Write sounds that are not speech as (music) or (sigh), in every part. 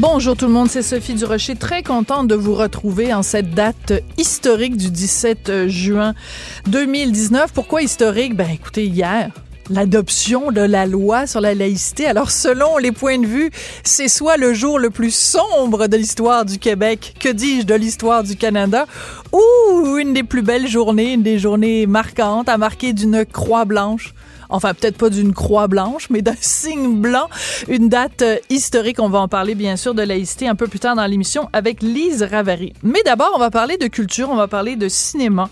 Bonjour tout le monde, c'est Sophie Durocher, très contente de vous retrouver en cette date historique du 17 juin 2019. Pourquoi historique? Ben écoutez, hier, l'adoption de la loi sur la laïcité. Alors, selon les points de vue, c'est soit le jour le plus sombre de l'histoire du Québec, que dis-je, de l'histoire du Canada, ou une des plus belles journées, une des journées marquantes, à marquer d'une croix blanche enfin peut-être pas d'une croix blanche, mais d'un (laughs) signe blanc, une date euh, historique. On va en parler bien sûr de laïcité un peu plus tard dans l'émission avec Lise Ravary. Mais d'abord, on va parler de culture, on va parler de cinéma.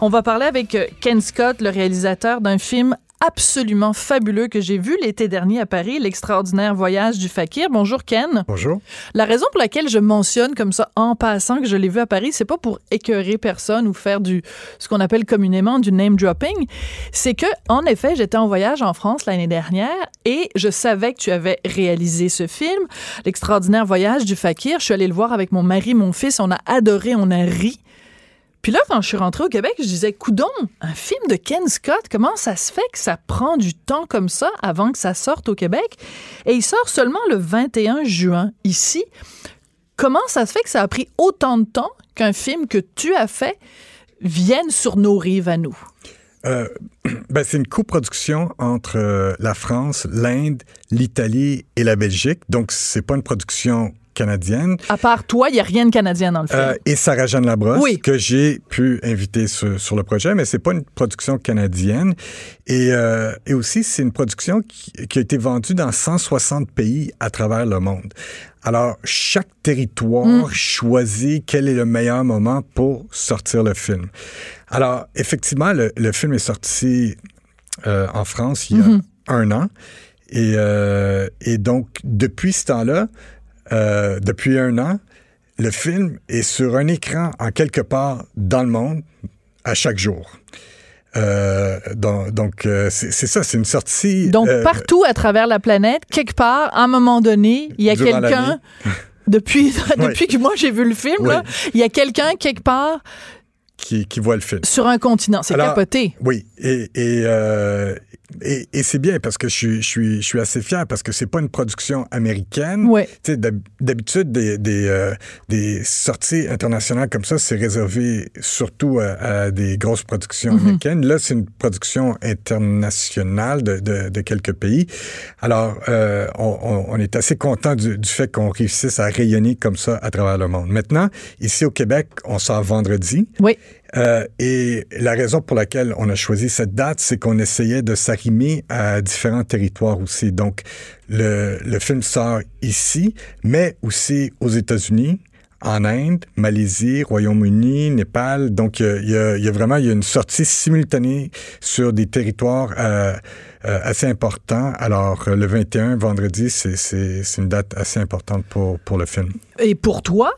On va parler avec euh, Ken Scott, le réalisateur d'un film absolument fabuleux que j'ai vu l'été dernier à Paris, l'extraordinaire voyage du fakir. Bonjour Ken. Bonjour. La raison pour laquelle je mentionne comme ça en passant que je l'ai vu à Paris, c'est pas pour écœurer personne ou faire du ce qu'on appelle communément du name dropping, c'est que en effet, j'étais en voyage en France l'année dernière et je savais que tu avais réalisé ce film, l'extraordinaire voyage du fakir. Je suis allée le voir avec mon mari, mon fils, on a adoré, on a ri. Puis là, quand je suis rentrée au Québec, je disais, coudon, un film de Ken Scott, comment ça se fait que ça prend du temps comme ça avant que ça sorte au Québec? Et il sort seulement le 21 juin ici. Comment ça se fait que ça a pris autant de temps qu'un film que tu as fait vienne sur nos rives à nous? Euh, (clears throat) ben, c'est une coproduction entre euh, la France, l'Inde, l'Italie et la Belgique. Donc, c'est pas une production canadienne. À part toi, il n'y a rien de canadien dans le film. Euh, et Sarah-Jeanne Labrosse, Oui. que j'ai pu inviter sur, sur le projet, mais c'est pas une production canadienne. Et, euh, et aussi, c'est une production qui, qui a été vendue dans 160 pays à travers le monde. Alors, chaque territoire Mm. choisit quel est le meilleur moment pour sortir le film. Alors, effectivement, le, le film est sorti euh, en France il y a Mhm. un an. Et, euh, et donc, depuis ce temps-là, euh, depuis un an, le film est sur un écran en quelque part dans le monde à chaque jour. Euh, donc, euh, c'est ça, c'est une sortie. Donc, partout à travers la planète, quelque part, à un moment donné, il y a quelqu'un, (laughs) depuis, (laughs) que moi j'ai vu le film, Oui. là, il y a quelqu'un quelque part qui, qui voit le film. sur un continent. C'est capoté. Oui, et, et, euh, et, et c'est bien parce que je suis, je suis, je suis assez fier parce que c'est pas une production américaine. Ouais. Tu sais, d'hab- D'habitude, des, des, euh, des sorties internationales comme ça, c'est réservé surtout à, à des grosses productions américaines. Là, c'est une production internationale de, de, de quelques pays. Alors, euh, on, on- on est assez content du, du fait qu'on réussisse à rayonner comme ça à travers le monde. Maintenant, ici au Québec, on sort vendredi. Oui. Euh, et la raison pour laquelle on a choisi cette date, c'est qu'on essayait de s'arrimer à différents territoires aussi. Donc, le, le film sort ici, mais aussi aux États-Unis, en Inde, Malaisie, Royaume-Uni, Népal. Donc, il y y, y a vraiment y a une sortie simultanée sur des territoires euh, euh, assez importants. Alors, le 21, vendredi, c'est- une date assez importante pour, pour le film. Et pour toi,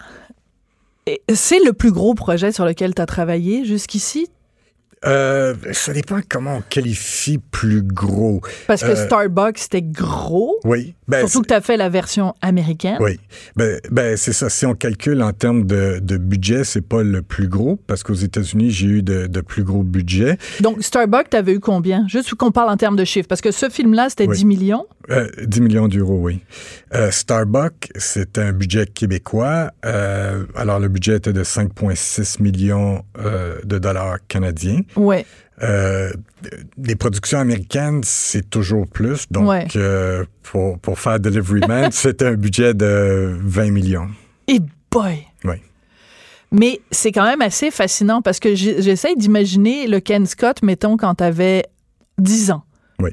c'est le plus gros projet sur lequel tu as travaillé jusqu'ici? Euh, ça dépend comment on qualifie plus gros. Parce que Euh, Starbucks, c'était gros. Oui. Ben, Surtout que tu as fait la version américaine. Oui. Ben, ben, c'est ça. Si on calcule en termes de, de budget, c'est pas le plus gros parce qu'aux États-Unis, j'ai eu de, de plus gros budgets. Donc, Starbucks, tu avais eu combien? Juste qu'on parle en termes de chiffres. Parce que ce film-là, c'était Oui. 10 millions? Euh, 10 millions d'euros, oui. Euh, Starbucks, c'est un budget québécois. Euh, alors, le budget était de 5,6 millions euh, de dollars canadiens. Ouais. Euh, les productions américaines, c'est toujours plus. Donc, Ouais. euh, pour, pour faire Delivery Man, (laughs) c'était un budget de 20 millions. Et boy! Oui. Mais c'est quand même assez fascinant parce que j'essaie d'imaginer le Ken Scott, mettons, quand t'avais 10 ans. Oui.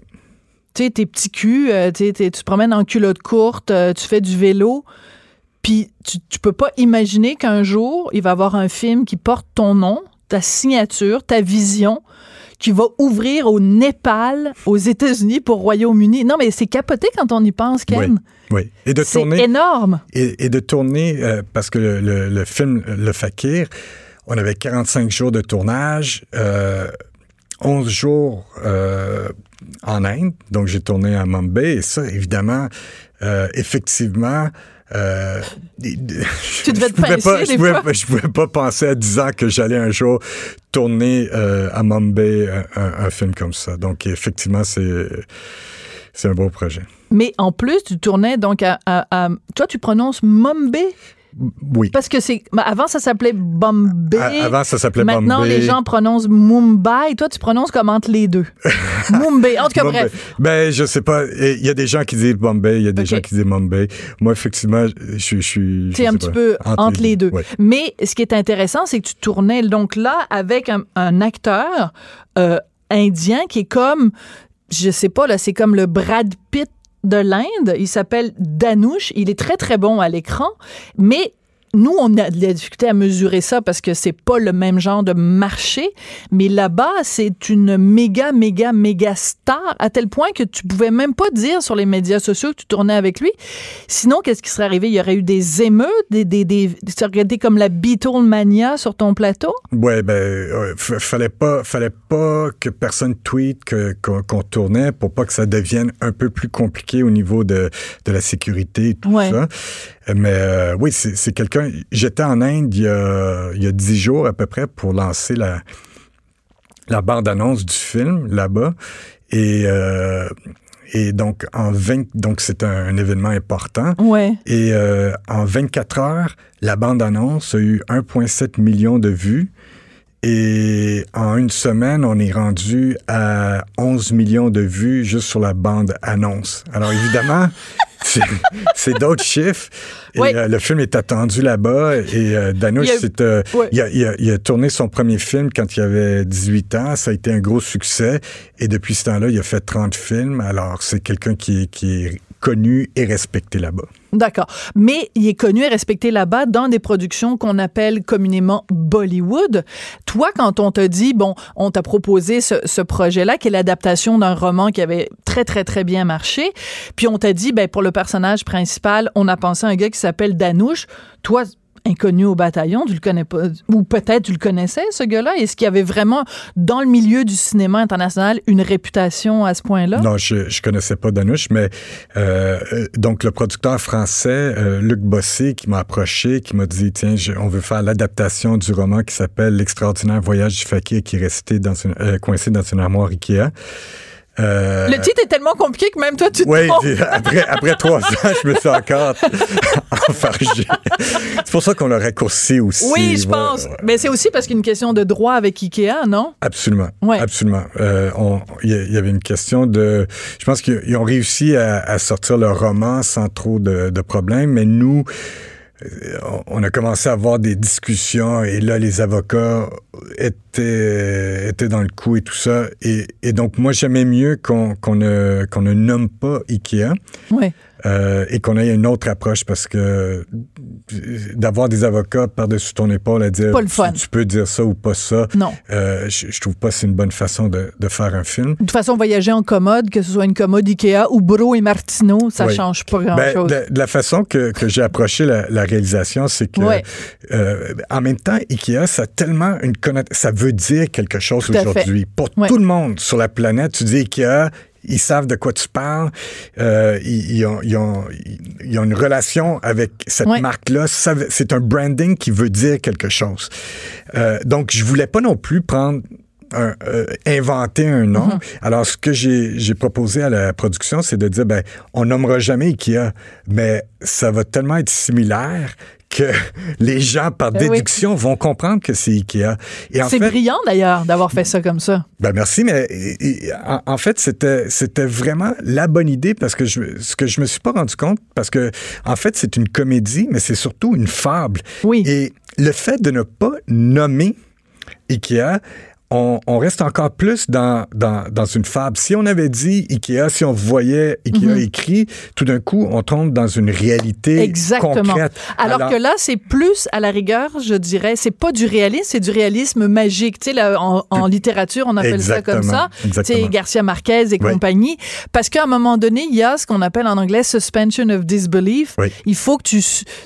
Tu sais, tes petits culs, euh, tu te promènes en culotte courte, tu fais du vélo, puis tu, tu peux pas imaginer qu'un jour, il va y avoir un film qui porte ton nom, ta signature, ta vision, qui va ouvrir au Népal, aux États-Unis pour Royaume-Uni. Non, mais c'est capoté quand on y pense, Ken. Oui. Et de C'est énorme. Et, et de tourner, euh, parce que le, le- le film Le Fakir, on avait 45 jours de tournage, euh, 11 jours euh, en Inde, donc j'ai tourné à Mumbai, et ça, évidemment, euh, effectivement... euh, Tu devais je pouvais pas, je pouvais, fois. pas- je pouvais pas penser à 10 ans que j'allais un jour tourner euh, à Mumbai un, un- un film comme ça. Donc effectivement, c'est c'est un beau projet. Mais en plus, tu tournais donc à. à- à- toi, tu prononces Mumbai? Oui. parce que c'est. Avant, ça s'appelait Bombay. Avant, ça s'appelait Maintenant, Bombay. les gens prononcent Mumbai. Toi, tu prononces comme entre les deux. (laughs) Mumbai. En tout cas, Bombay. bref. Ben, je sais pas. Il y a des gens qui disent Bombay, il y a des gens qui disent Mumbai. Moi, effectivement, je, suis. C'est un petit peu entre, les deux. Ouais. Mais ce qui est intéressant, c'est que tu tournais donc là avec un, un acteur euh, indien qui est comme, je sais pas, là, c'est comme le Brad Pitt de l'Inde. Il s'appelle Danush. Il est très, très bon à l'écran. Mais nous, on a de la difficulté à mesurer ça parce que c'est pas le même genre de marché. Mais là-bas, c'est une méga, méga, méga star à tel point que tu pouvais même pas dire sur les médias sociaux que tu tournais avec lui. Sinon, qu'est-ce qui serait arrivé? Il y aurait eu des émeutes, des, des, des, été comme la Beatlemania sur ton plateau? Ouais, ben, euh, fallait pas, fallait pas que personne tweet qu'on tournait pour pas que ça devienne un peu plus compliqué au niveau de, de la sécurité et tout Ouais. ça. Mais euh, oui, c'est, quelqu'un. J'étais en Inde il y a, il y a dix jours à peu près pour lancer la, la bande-annonce du film là-bas. Et, euh, et donc, en 20, donc c'est un, un événement important. Ouais. Et euh, en 24 heures, la bande-annonce a eu 1,7 million de vues. Et en une semaine, on est rendu à 11 millions de vues juste sur la bande-annonce. Alors évidemment, (laughs) c'est- d'autres chiffres. Et Oui. euh, le film est attendu là-bas. Et euh, Danush, Il a- euh, il, a, il a- il a tourné son premier film quand il avait 18 ans. Ça a été un gros succès. Et depuis ce temps-là, il a fait 30 films. Alors c'est quelqu'un qui qui est connu et respecté là-bas. D'accord. Mais il est connu et respecté là-bas dans des productions qu'on appelle communément Bollywood. Toi, quand on t'a dit, bon, on t'a proposé ce, ce projet-là, qui est l'adaptation d'un roman qui avait très, très, très bien marché, puis on t'a dit, ben, pour le personnage principal, on a pensé à un gars qui s'appelle Danouche. Toi, inconnu au bataillon, tu le connais pas, ou peut-être tu le connaissais, ce gars-là? Est-ce qu'il y avait vraiment, dans le milieu du cinéma international, une réputation à ce point-là? Non, je je connaissais pas Danush, mais euh, euh, donc le producteur français euh, Luc Bossé qui m'a approché, qui m'a dit tiens, je- on veut faire l'adaptation du roman qui s'appelle L'extraordinaire voyage du fakir qui est resté dans une, euh, coincé dans une armoire Ikea. Euh, Le titre est tellement compliqué que même toi, tu te oui, (laughs) après, après trois ans, je me suis encore (laughs) C'est pour ça qu'on l'a raccourci aussi. Oui, je pense. Mais c'est aussi parce qu'il y a une question de droit avec Ikea, non? Absolument. Ouais. Absolument. Euh, Il y, avait une question de. Je pense qu'ils ils ont réussi à, à sortir leur roman sans trop de, de problèmes, mais nous, euh, on- a commencé à avoir des discussions et là, les avocats étaient, étaient dans le coup et tout ça. Et, et donc, moi, j'aimais mieux qu'on ne, qu'on ne nomme pas Ikea. Oui. Euh, et qu'on ait une autre approche parce que euh, d'avoir des avocats par-dessus ton épaule à dire Pas le fun. Tu, tu peux dire ça ou pas ça, Non. euh, je, je trouve pas que c'est une bonne façon de, de faire un film. De toute façon, voyager en commode, que ce soit une commode Ikea ou Bro et Martino, ça Oui. change pas Ben, grand-chose. de, de la façon que, que j'ai approché la, la réalisation, c'est que euh, en même temps, Ikea, ça a tellement une connotation, ça veut dire quelque chose aujourd'hui. Pour tout le monde sur la planète, tu dis Ikea, ils savent de quoi tu parles, euh, ils, ils ont, ils, ont, ils ont une relation avec cette Ouais. marque-là. C'est un branding qui veut dire quelque chose. Euh, donc, je voulais pas non plus prendre un- euh, inventer un nom. Mm-hmm. Alors, ce que j'ai j'ai proposé à la production, c'est de dire, ben, on nommera jamais Ikea, mais ça va tellement être similaire que les gens, par Ben oui. déduction, vont comprendre que c'est Ikea. Et en C'est brillant d'ailleurs d'avoir fait ça comme ça. ben merci, mais et- et, en, en fait, c'était c'était vraiment la bonne idée parce que je, ce que je me suis pas rendu compte, parce que en fait, c'est une comédie, mais c'est surtout une fable. Oui. Et le fait de ne pas nommer Ikea, on, on reste encore plus dans, dans, dans une fable. Si on avait dit Ikea, si on voyait Ikea Mhm. écrit, tout d'un coup, on tombe dans une réalité Exactement. concrète. Alors, que là, c'est plus à la rigueur, je dirais, c'est pas du réalisme, c'est du réalisme magique. Tu sais, là, en, en littérature, on appelle ça comme ça. Exactement. Exactement. C'est Garcia Marquez et Oui. compagnie. Parce qu'à un moment donné, il y a ce qu'on appelle en anglais suspension of disbelief. Oui. Il faut que tu,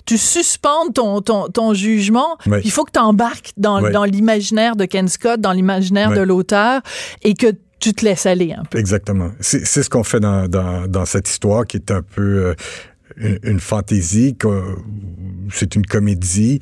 tu suspendes ton, ton, ton jugement. Oui. Il faut que tu embarques dans, dans l'imaginaire de Ken Scott, dans l'imaginaire De l'auteur et que tu te laisses aller un peu. Exactement. C'est ce qu'on fait dans, dans, dans cette histoire qui est un peu euh, une, une fantaisie, c'est une comédie.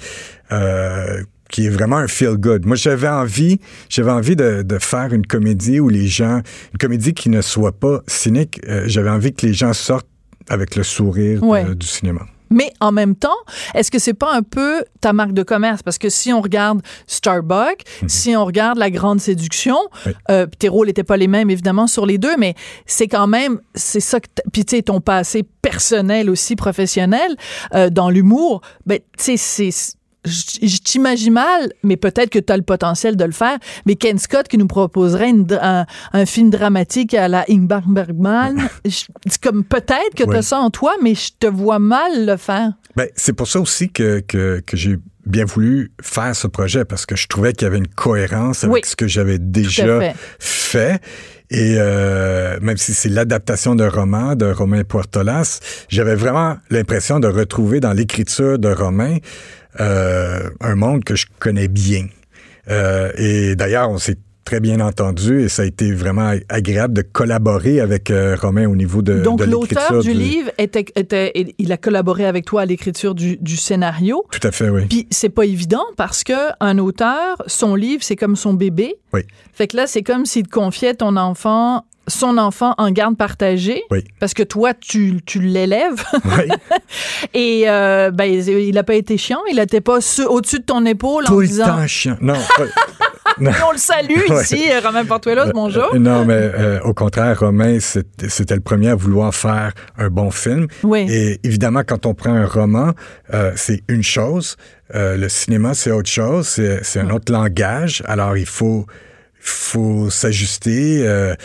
euh, qui est vraiment un feel good. Moi, j'avais envie, j'avais envie de, de faire une comédie où les gens, une comédie qui ne soit pas cynique. Euh, j'avais envie que les gens sortent avec le sourire de- du cinéma. Mais en même temps, est-ce que c'est pas un peu ta marque de commerce? Parce que si on regarde Starbucks, si on regarde La Grande Séduction, Oui. euh, tes rôles n'étaient pas les mêmes, évidemment, sur les deux, mais c'est quand même, c'est ça que, puis tu sais, ton passé personnel aussi, professionnel, euh, dans l'humour, ben, tu sais, c'est... Je t'imagine mal, mais peut-être que tu as le potentiel de le faire. Mais Ken Scott qui nous proposerait une un, un film dramatique à la Ingmar Bergman, (laughs) c'est comme peut-être que tu as Oui. ça en toi, mais je te vois mal le faire. Ben, c'est pour ça aussi que, que, que j'ai bien voulu faire ce projet parce que je trouvais qu'il y avait une cohérence avec Oui. ce que j'avais déjà fait. fait. Et euh, même si c'est l'adaptation d'un roman de Romain Puertolas, j'avais vraiment l'impression de retrouver dans l'écriture de Romain euh, un monde que je connais bien. Euh, et d'ailleurs, on s'est très bien entendu et ça a été vraiment agréable de collaborer avec euh, Romain au niveau de, Donc, de l'auteur du livre, était, était, il a collaboré avec toi à l'écriture du, du scénario. Tout à fait, oui. Puis c'est pas évident parce que un auteur, son livre, c'est comme son bébé. Oui. Fait que là, c'est comme s'il te confiait ton enfant, son enfant en garde partagée. Oui. Parce que toi, tu, tu l'élèves. Oui. (laughs) Et euh, ben, il a pas été chiant. Il était pas su- au-dessus de ton épaule en Tout le disant. temps chiant. Non, (laughs) non. On le salue (laughs) ici, euh, Romain Portuelos, bonjour. Euh, Non, mais euh, au contraire, Romain, c'était le premier à vouloir faire un bon film. Oui. Et évidemment, quand on prend un roman, euh, c'est une chose. Euh, le cinéma, c'est autre chose. C'est c'est un autre langage. Alors, il faut faut s'ajuster, euh,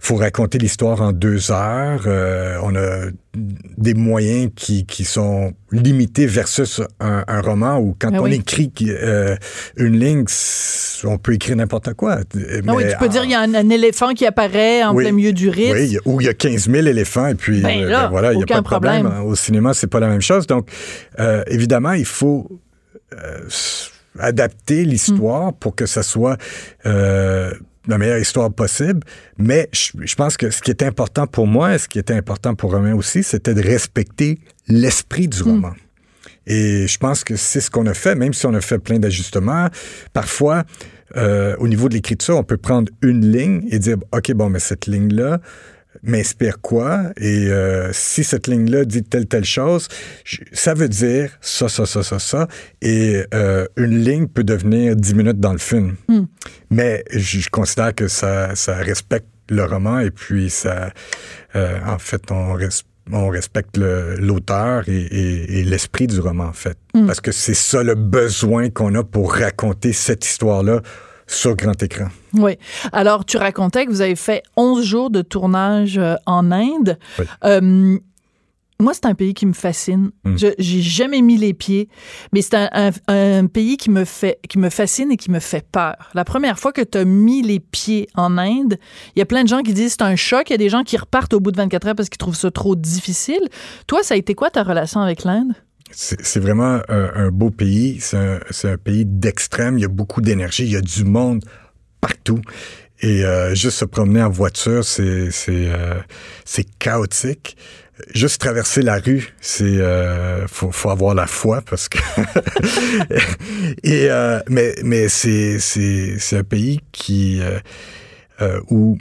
faut raconter l'histoire en deux heures. Euh, on a des moyens qui, qui sont limités versus un, un roman où quand Ah on oui. écrit euh, une ligne, on peut écrire n'importe quoi. Ah oui, tu peux en- dire il y a un, un éléphant qui apparaît en Oui. plein milieu du rythme. oui, où il y a 15 000 éléphants et puis Ben euh, là, ben voilà, il n'y a pas de problème. problème. Au cinéma, c'est pas la même chose. Donc, euh, évidemment, il faut euh, adapter l'histoire Hmm. pour que ça soit euh, la meilleure histoire possible. Mais je, je pense que ce qui est important pour moi et ce qui était important pour Romain aussi, c'était de respecter l'esprit du roman. Et je pense que c'est ce qu'on a fait, même si on a fait plein d'ajustements. Parfois, euh, au niveau de l'écriture, on peut prendre une ligne et dire, OK, bon, mais cette ligne-là m'inspire quoi? Et euh, si cette ligne-là dit telle, telle chose, je- ça veut dire ça, ça, ça, ça, ça. Et euh, une ligne peut devenir dix minutes dans le film. Mais je, je considère que ça, ça respecte le roman et puis ça, euh, en fait, on respecte on respecte le- l'auteur et, et- et l'esprit du roman, en fait. Parce que c'est ça le besoin qu'on a pour raconter cette histoire-là sur grand écran. Oui. Alors, tu racontais que vous avez fait 11 jours de tournage euh, en Inde. Oui. Euh, moi, c'est un pays qui me fascine. Mm. Je J'ai jamais mis les pieds, mais c'est un, un- un pays qui me, fait, qui me fascine et qui me fait peur. La première fois que tu as mis les pieds en Inde, il y a plein de gens qui disent c'est un choc. Il y a des gens qui repartent au bout de 24 heures parce qu'ils trouvent ça trop difficile. Toi, ça a été quoi ta relation avec l'Inde? C'est vraiment un, beau pays. C'est un, pays d'extrême. Il y a beaucoup d'énergie. Il y a du monde partout. Et euh, juste se promener en voiture, c'est euh, chaotique. Juste traverser la rue, c'est euh, faut, faut avoir la foi parce que (laughs) et euh, mais mais c'est c'est c'est un pays qui euh, euh, où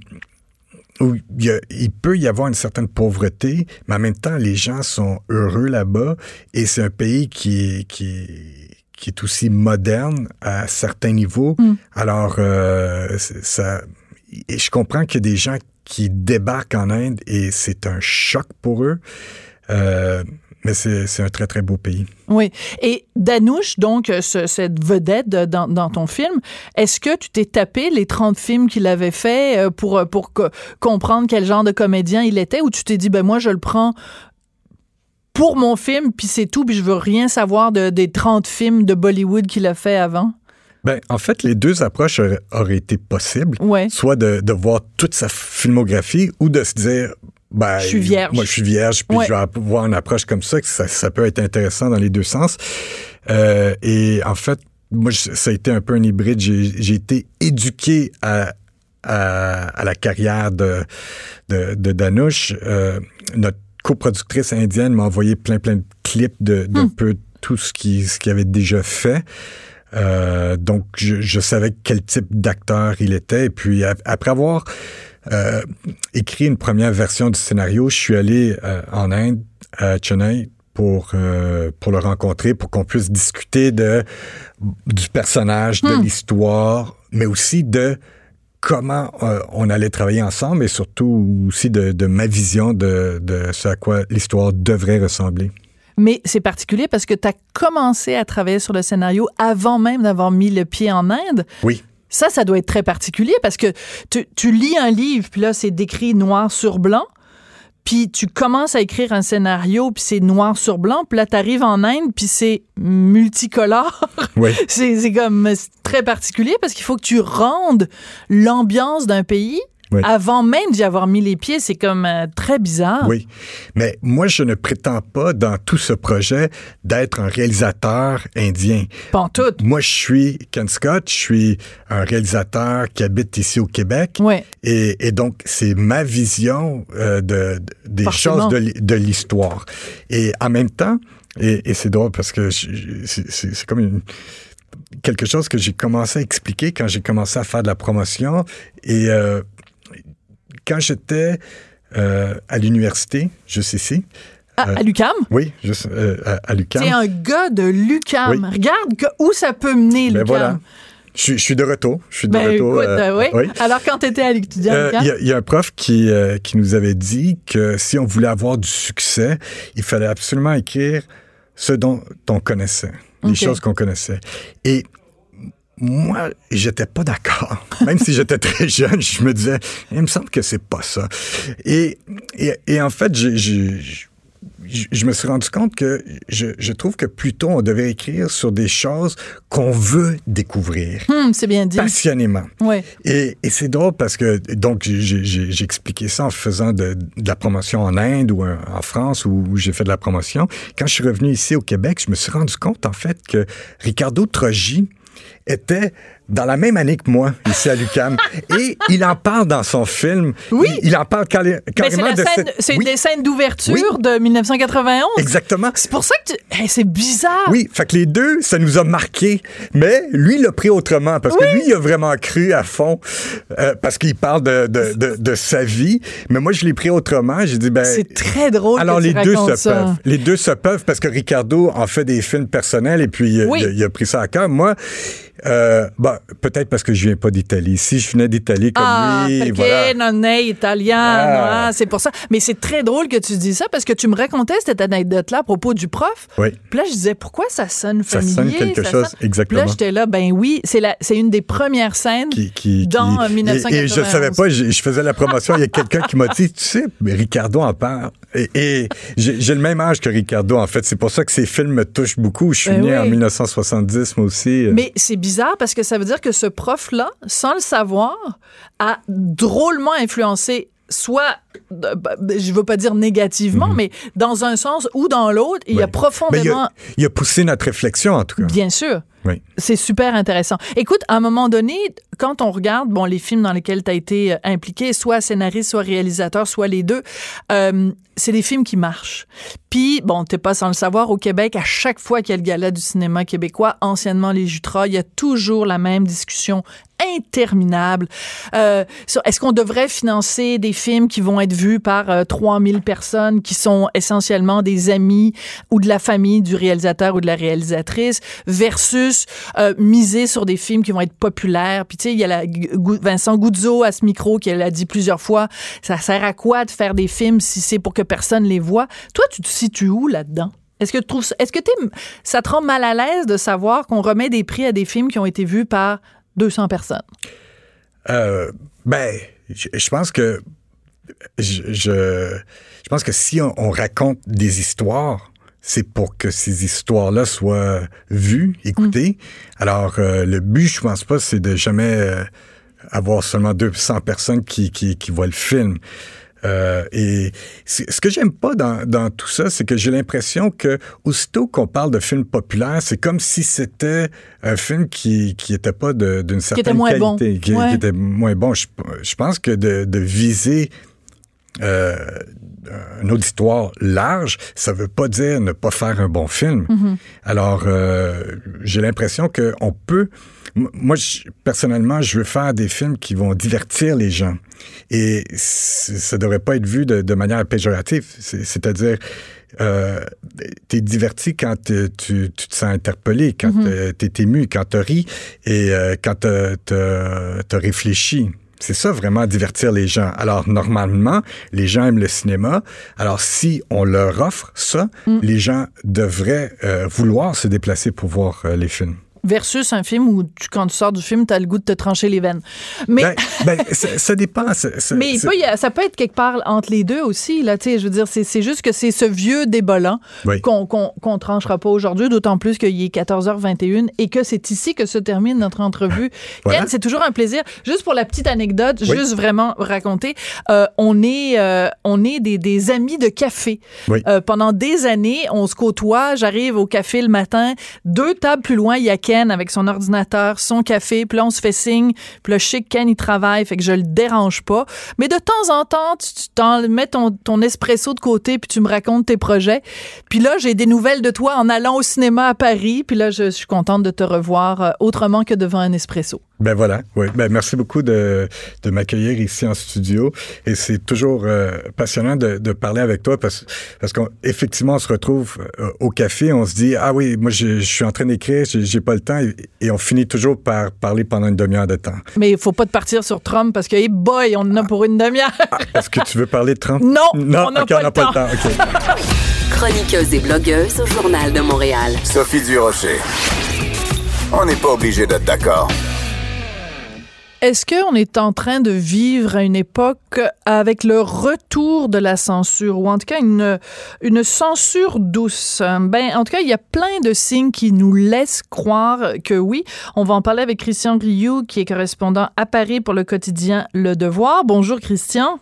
où il, y a- il peut y avoir une certaine pauvreté, mais en même temps, les gens sont heureux là-bas et c'est un pays qui est, qui est, qui est aussi moderne à certains niveaux. Mm. Alors, euh, ça, et je comprends qu'il y a des gens qui débarquent en Inde et c'est un choc pour eux. Euh, mais c'est un très, très beau pays. Oui. Et Danouche, donc, euh, ce- cette vedette de- dans, dans ton film, est-ce que tu t'es tapé les 30 films qu'il avait fait euh, pour, euh, pour co- comprendre quel genre de comédien il était ou tu t'es dit, ben moi, je le prends pour mon film, puis c'est tout, puis je veux rien savoir de, des 30 films de Bollywood qu'il a fait avant? Ben, en fait, les deux approches auraient, auraient été possibles. Ouais. Soit de, de voir toute sa filmographie ou de se dire, ben, Je suis vierge. Moi, je suis vierge, puis Ouais. je vais avoir une approche comme ça, que ça, ça peut être intéressant dans les deux sens. Euh, et en fait, moi, je- ça a été un peu un hybride. J'ai été éduqué à, à, à la carrière de, de, de Danouche. Euh, notre coproductrice indienne m'a envoyé plein, plein de clips de, de peu tout ce qu'il ce avait déjà fait. Euh, donc, je, je savais quel type d'acteur il était. Et puis, ap- après avoir euh, écrit une première version du scénario, je suis allé euh, en Inde, à Chennai, pour, euh, pour le rencontrer, pour qu'on puisse discuter de, du personnage, de l'histoire, mais aussi de comment euh, on allait travailler ensemble et surtout aussi de, de ma vision de, de ce à quoi l'histoire devrait ressembler. Mais c'est particulier parce que tu as commencé à travailler sur le scénario avant même d'avoir mis le pied en Inde. Oui. Ça, ça doit être très particulier parce que tu, tu lis un livre, puis là, c'est décrit noir sur blanc. Puis tu commences à écrire un scénario, puis c'est noir sur blanc. Puis là, tu arrives en Inde, puis c'est multicolore. (laughs) Oui. c'est c'est comme c'est très particulier parce qu'il faut que tu rendes l'ambiance d'un pays Oui. avant même d'y avoir mis les pieds. C'est comme euh, très bizarre. Oui, mais moi, je ne prétends pas dans tout ce projet d'être un réalisateur indien. Pantoute. Moi, je suis Ken Scott, je suis un réalisateur qui habite ici au Québec. Ouais. Et, et donc, c'est ma vision euh, de, de- des Forcément. choses de, de l'histoire. Et en même temps, et, et c'est drôle parce que c'est comme une, quelque chose que j'ai commencé à expliquer quand j'ai commencé à faire de la promotion. Et euh, quand j'étais euh, à l'université, juste ici, À, Euh, à l'UQAM? oui, juste euh, à, à l'UQAM. C'est un gars de l'UQAM. Oui. Regarde que- où ça peut mener Ben voilà. Je, suis- je suis de retour. Je suis de Ben, retour. écoute, euh, oui. oui. Alors, quand tu étais à l'étudiant Euh, Il y, a- il y a un prof qui, euh, qui nous avait dit que si on voulait avoir du succès, il fallait absolument écrire ce dont on connaissait, les choses qu'on connaissait. Et moi, j'étais pas d'accord. (laughs) Même si j'étais très jeune, je me disais, il me semble que c'est pas ça. Et, et, et en fait, j'ai- je je me suis rendu compte que je, je trouve que plutôt on devait écrire sur des choses qu'on veut découvrir Hum, c'est bien dit. passionnément. Ouais. Et, et c'est drôle parce que, donc, j'ai- expliqué ça en faisant de, de la promotion en Inde ou en France où, où j'ai fait de la promotion. Quand je suis revenu ici au Québec, je me suis rendu compte, en fait, que Ricardo Trogi était dans la même année que moi, ici à l'UQAM. (laughs) et il en parle dans son film. Oui. Il, il en parle carrément de scène- cette... c'est Oui, des scènes d'ouverture Oui. de 1991. exactement. C'est pour ça que tu... Hey, c'est bizarre. Oui, fait que les deux, ça nous a marqué. Mais lui, il l'a pris autrement parce que lui, il a vraiment cru à fond euh, parce qu'il parle de, de, de, de sa vie. Mais moi, je l'ai pris autrement. J'ai dit, ben. C'est très drôle Alors, que les tu deux racontes se ça. peuvent. Les deux se peuvent parce que Ricardo en fait des films personnels et puis Oui. il, a, il a pris ça à cœur. Moi, euh, bah, peut-être parce que je viens pas d'Italie. Si je venais d'Italie comme Ah, lui, voilà. non è italiano. Ah. Ah, c'est pour ça. Mais c'est très drôle que tu dis ça parce que tu me racontais cette anecdote-là à propos du prof. Oui. Puis là, je disais, pourquoi ça sonne Ça familier? sonne quelque chose, Puis exactement. là, j'étais là, ben oui, c'est la- c'est une des premières scènes Qui, qui, dans qui- et- 1991. Et, je savais pas, je, je faisais la promotion, il y a quelqu'un qui m'a dit, tu sais, Ricardo en parle. Et, et j'ai le même âge que Ricardo, en fait. C'est pour ça que ces films me touchent beaucoup. Je suis Ben né en oui. 1970, moi aussi. Mais c'est bizarre parce que ça veut dire que ce prof-là, sans le savoir, a drôlement influencé soit, je veux pas dire négativement, mais dans un sens ou dans l'autre, il a Mhm. Ouais. Mais il profondément, a, il a poussé notre réflexion, en tout cas. bien sûr. Oui. C'est super intéressant. Écoute, à un moment donné, quand on regarde bon les films dans lesquels tu as été euh, impliqué, soit scénariste, soit réalisateur, soit les deux, euh, c'est des films qui marchent. Puis, bon, t'es pas sans le savoir, au Québec, à chaque fois qu'il y a le gala du cinéma québécois, anciennement les Jutras, il y a toujours la même discussion interminable. Euh, Est-ce qu'on devrait financer des films qui vont être vus par euh, 3000 personnes qui sont essentiellement des amis ou de la famille du réalisateur ou de la réalisatrice versus euh, miser sur des films qui vont être populaires. Puis tu sais, il y a Vincent Goudzo à ce micro qui l'a dit plusieurs fois, ça sert à quoi de faire des films si c'est pour que personne les voit? Toi, tu te situes où là-dedans? Est-ce que tu trouves, est-ce que ça te rend mal à l'aise de savoir qu'on remet des prix à des films qui ont été vus par 200 personnes? Euh, ben, je, pense que je, je, je pense que si on, on, raconte des histoires, c'est pour que ces histoires-là soient vues, écoutées. Mm. Alors, euh, le but, je pense pas, c'est de jamais euh, avoir seulement 200 personnes qui, qui, qui voient le film. Euh, et ce que j'aime pas dans, dans, tout ça, c'est que j'ai l'impression que aussitôt qu'on parle de film populaire, c'est comme si c'était un film qui qui était pas d'une certaine qui qualité, bon. qui, ouais. qui, était moins bon. Je, je pense que de, de viser euh, une auditoire large, ça veut pas dire ne pas faire un bon film. -hmm. Alors, euh, j'ai l'impression qu'on peut... Moi, je, personnellement, je veux faire des films qui vont divertir les gens. Et ça devrait pas être vu de, de manière péjorative. C'est-à-dire, euh, tu es diverti quand tu, tu, te sens interpellé, quand mm -hmm. tu es ému, quand tu ris et euh, quand tu as réfléchi. C'est ça vraiment divertir les gens. Alors normalement, les gens aiment le cinéma. Alors si on leur offre ça, mm. les gens devraient euh, vouloir se déplacer pour voir euh, les films versus un film où tu, quand tu sors du film, tu as le goût de te trancher les veines. Mais ben, (laughs) ben, ça, ça, dépend. Ça, mais peut, ça peut être quelque part entre les deux aussi. Là, je veux dire, c'est juste que c'est ce vieux débat-là oui. qu'on qu qu tranchera pas aujourd'hui, d'autant plus qu'il est 14h21 et que c'est ici que se termine notre entrevue. (laughs) voilà. Ken, c'est toujours un plaisir. Juste pour la petite anecdote, oui. juste vraiment raconter, euh, on est, euh, on est des, des, amis de café. Oui. Euh, pendant des années, on se côtoie. J'arrive au café le matin. Deux tables plus loin, il y a Ken avec son ordinateur, son café, puis là, on se fait signe, puis là, je sais il travaille, fait que je le dérange pas. Mais de temps en temps, tu, tu mets ton, ton espresso de côté, puis tu me racontes tes projets. Puis là, j'ai des nouvelles de toi en allant au cinéma à Paris, puis là, je, je suis contente de te revoir euh, autrement que devant un espresso. Ben voilà, oui. Ben merci beaucoup de, de m'accueillir ici en studio. Et c'est toujours euh, passionnant de, de, parler avec toi parce, parce qu'effectivement, on, on se retrouve euh, au café, on se dit, ah oui, moi, je, je suis en train d'écrire, j'ai pas le temps. Et, et, on finit toujours par parler pendant une demi-heure de temps. Mais il faut pas te partir sur Trump parce que, hey boy, on en a pour une demi-heure. Ah, Est-ce que tu veux parler de Trump? (laughs) Non, non on n'a okay, pas, pas, le temps. Okay. (laughs) Chroniqueuse et blogueuse au Journal de Montréal. Sophie Durocher. On n'est pas obligé d'être d'accord. Est-ce qu'on est en train de vivre à une époque avec le retour de la censure, ou en tout cas une, une censure douce? Ben, en tout cas, il y a plein de signes qui nous laissent croire que oui. On va en parler avec Christian Rioux, qui est correspondant à Paris pour le quotidien Le Devoir. Bonjour, Christian.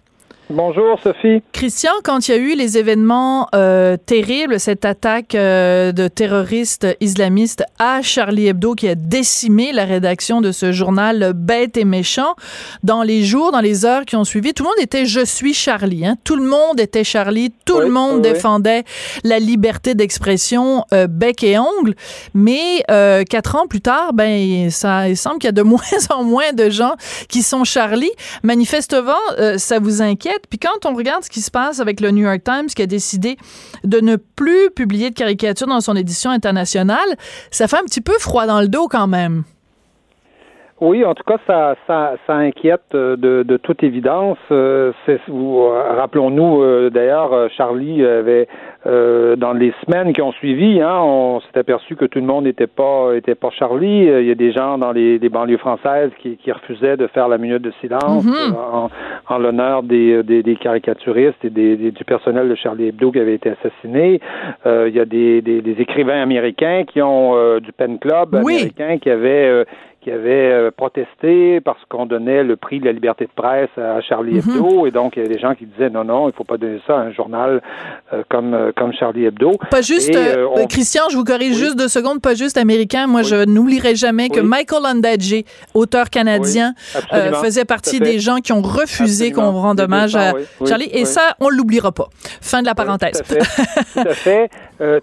Bonjour Sophie. Christian, quand il y a eu les événements euh, terribles, cette attaque euh, de terroristes islamistes à Charlie Hebdo qui a décimé la rédaction de ce journal bête et méchant, dans les jours, dans les heures qui ont suivi, tout le monde était je suis Charlie. Hein? Tout le monde était Charlie, tout oui, le monde oui. défendait la liberté d'expression euh, bec et ongle. Mais euh, quatre ans plus tard, ben ça il semble qu'il y a de (laughs) moins en moins de gens qui sont Charlie. Manifestement, euh, ça vous inquiète. Puis quand on regarde ce qui se passe avec le New York Times qui a décidé de ne plus publier de caricatures dans son édition internationale, ça fait un petit peu froid dans le dos quand même. Oui, en tout cas, ça, ça, ça inquiète de, de toute évidence. Euh, Rappelons-nous, euh, d'ailleurs, Charlie avait, euh, dans les semaines qui ont suivi, hein, on s'est aperçu que tout le monde n'était pas, était pas Charlie. Il y a des gens dans les, les banlieues françaises qui, qui, refusaient de faire la minute de silence Mhm. mm -hmm. en, en l'honneur des, des, des, caricaturistes et des, des, du personnel de Charlie Hebdo qui avait été assassiné. Euh, il y a des, des, des, écrivains américains qui ont euh, du Pen Club oui. américain qui avait qui avait euh, protesté parce qu'on donnait le prix de la liberté de presse à Charlie Hebdo, mm -hmm. et donc il y a des gens qui disaient non, non, il faut pas donner ça à un journal euh, comme comme Charlie Hebdo. Pas juste, Christian, je vous corrige juste deux secondes, pas juste américain. Moi, je n'oublierai jamais que Michael Ondaatje, auteur canadien, faisait partie des gens qui ont refusé qu'on rende hommage à Charlie. et ça, on l'oubliera pas. Fin de la parenthèse. tout à fait.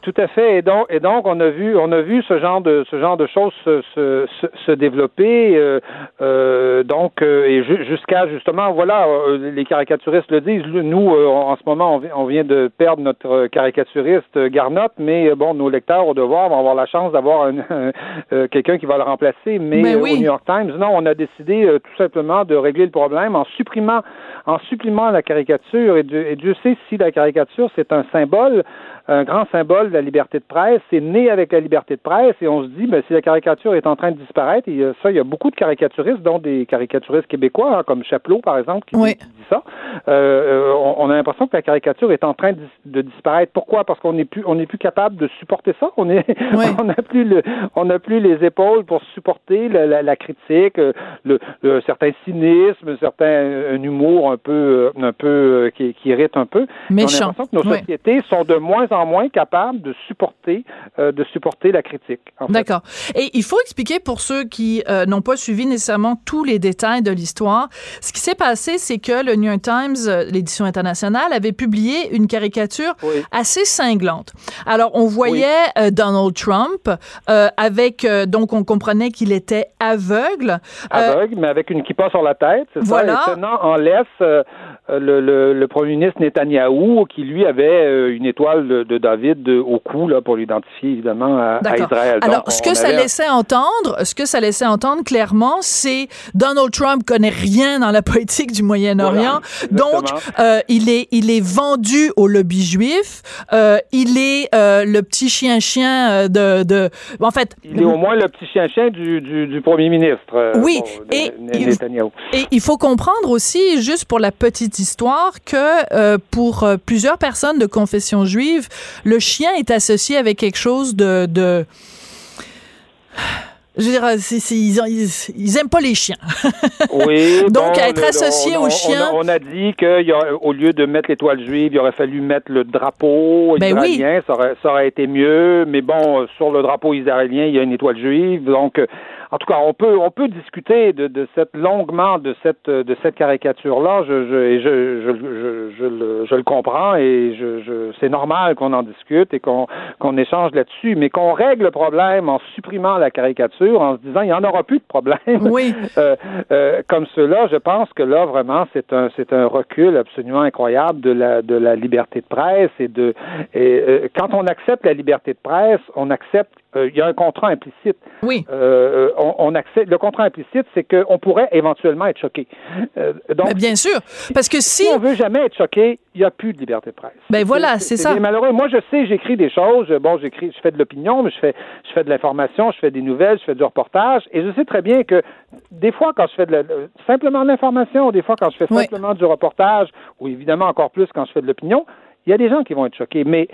tout à fait. Et donc, et donc, on a vu, on a vu ce genre de ce genre de choses se, se, se développer. donc, et jusqu'à justement, voilà, les caricaturistes le disent. Nous, en ce moment, on vient de perdre notre caricaturiste Garnotte, mais bon, nos lecteurs au devoir vont avoir la chance d'avoir (laughs) quelqu'un qui va le remplacer. Mais ben au New York Times, non, on a décidé tout simplement de régler le problème en supprimant en supprimant la caricature. Et et Dieu sait si la caricature c'est un symbole un grand symbole de la liberté de presse. C'est né avec la liberté de presse et on se dit, ben, si la caricature est en train de disparaître, et ça, il y a beaucoup de caricaturistes, dont des caricaturistes québécois, hein, comme Chapelot, par exemple, qui, dit ça. Euh, on, a l'impression que la caricature est en train de, disparaître. Pourquoi? Parce qu'on n'est plus, on n'est plus capable de supporter ça. On est, (laughs) on n'a plus le, on n'a plus les épaules pour supporter la, la, critique, le, le, certain cynisme, certain un humour un peu, un peu qui, qui irrite un peu. Méchant. On a l'impression que nos sociétés sont de moins en moins capable de supporter, euh, de supporter la critique. D'accord. Et il faut expliquer pour ceux qui euh, n'ont pas suivi nécessairement tous les détails de l'histoire. Ce qui s'est passé, c'est que le New York Times, euh, l'édition internationale, avait publié une caricature assez cinglante. Alors, on voyait Donald Trump avec, donc, on comprenait qu'il était aveugle. Aveugle, mais avec une kippa sur la tête, c'est voilà. ça. tenant en laisse le, le, le, premier ministre Netanyahou, qui lui avait une étoile de, de David au cou là, pour l'identifier évidemment à, Israël. Alors, ce que ça laissait entendre, ce que ça laissait entendre clairement, c'est Donald Trump connaît rien dans la (laughs) politique du Moyen-Orient, donc euh, il est il est vendu au lobby juif. Euh, il est euh, le petit chien-chien de, de, en fait. Il est au moins le petit chien-chien du, du, du, premier ministre. oui, et, et il faut comprendre aussi, juste pour la petite histoire, que pour plusieurs personnes de confession juive, le chien est associé avec quelque chose de, de je veux dire, ils, ils, aiment pas les chiens. (laughs) oui. Donc, être associé aux chiens. On a, dit qu'au lieu de mettre l'étoile juive, il aurait fallu mettre le drapeau ben israélien. Ça, aurait, ça aurait été mieux. Mais bon, sur le drapeau israélien, il y a une étoile juive. Donc, en tout cas, on peut on peut discuter de, de cette longuement de cette de cette caricature là. Je je, je, je, je, le, je le comprends et je, je c'est normal qu'on en discute et qu'on qu'on échange là-dessus, mais qu'on règle le problème en supprimant la caricature, en se disant il y en aura plus de problème. Oui. (laughs) euh, euh, comme cela, je pense que là vraiment c'est un c'est un recul absolument incroyable de la de la liberté de presse et de et, euh, quand on accepte la liberté de presse, on accepte il y a un contrat implicite. Oui. Euh, on, on, accepte, le contrat implicite, c'est qu'on pourrait éventuellement être choqué. Euh, donc, bien sûr, parce que si, si on veut jamais être choqué, il n'y a plus de liberté de presse. Ben voilà, c'est ça. Malheureux. Moi, je sais, j'écris des choses. Bon, j'écris, je fais de l'opinion, mais je fais, je fais de l'information, je fais des nouvelles, je fais du reportage, et je sais très bien que des fois, quand je fais de la, simplement de l'information, des fois, quand je fais simplement du reportage, ou évidemment encore plus quand je fais de l'opinion, il y a des gens qui vont être choqués. Mais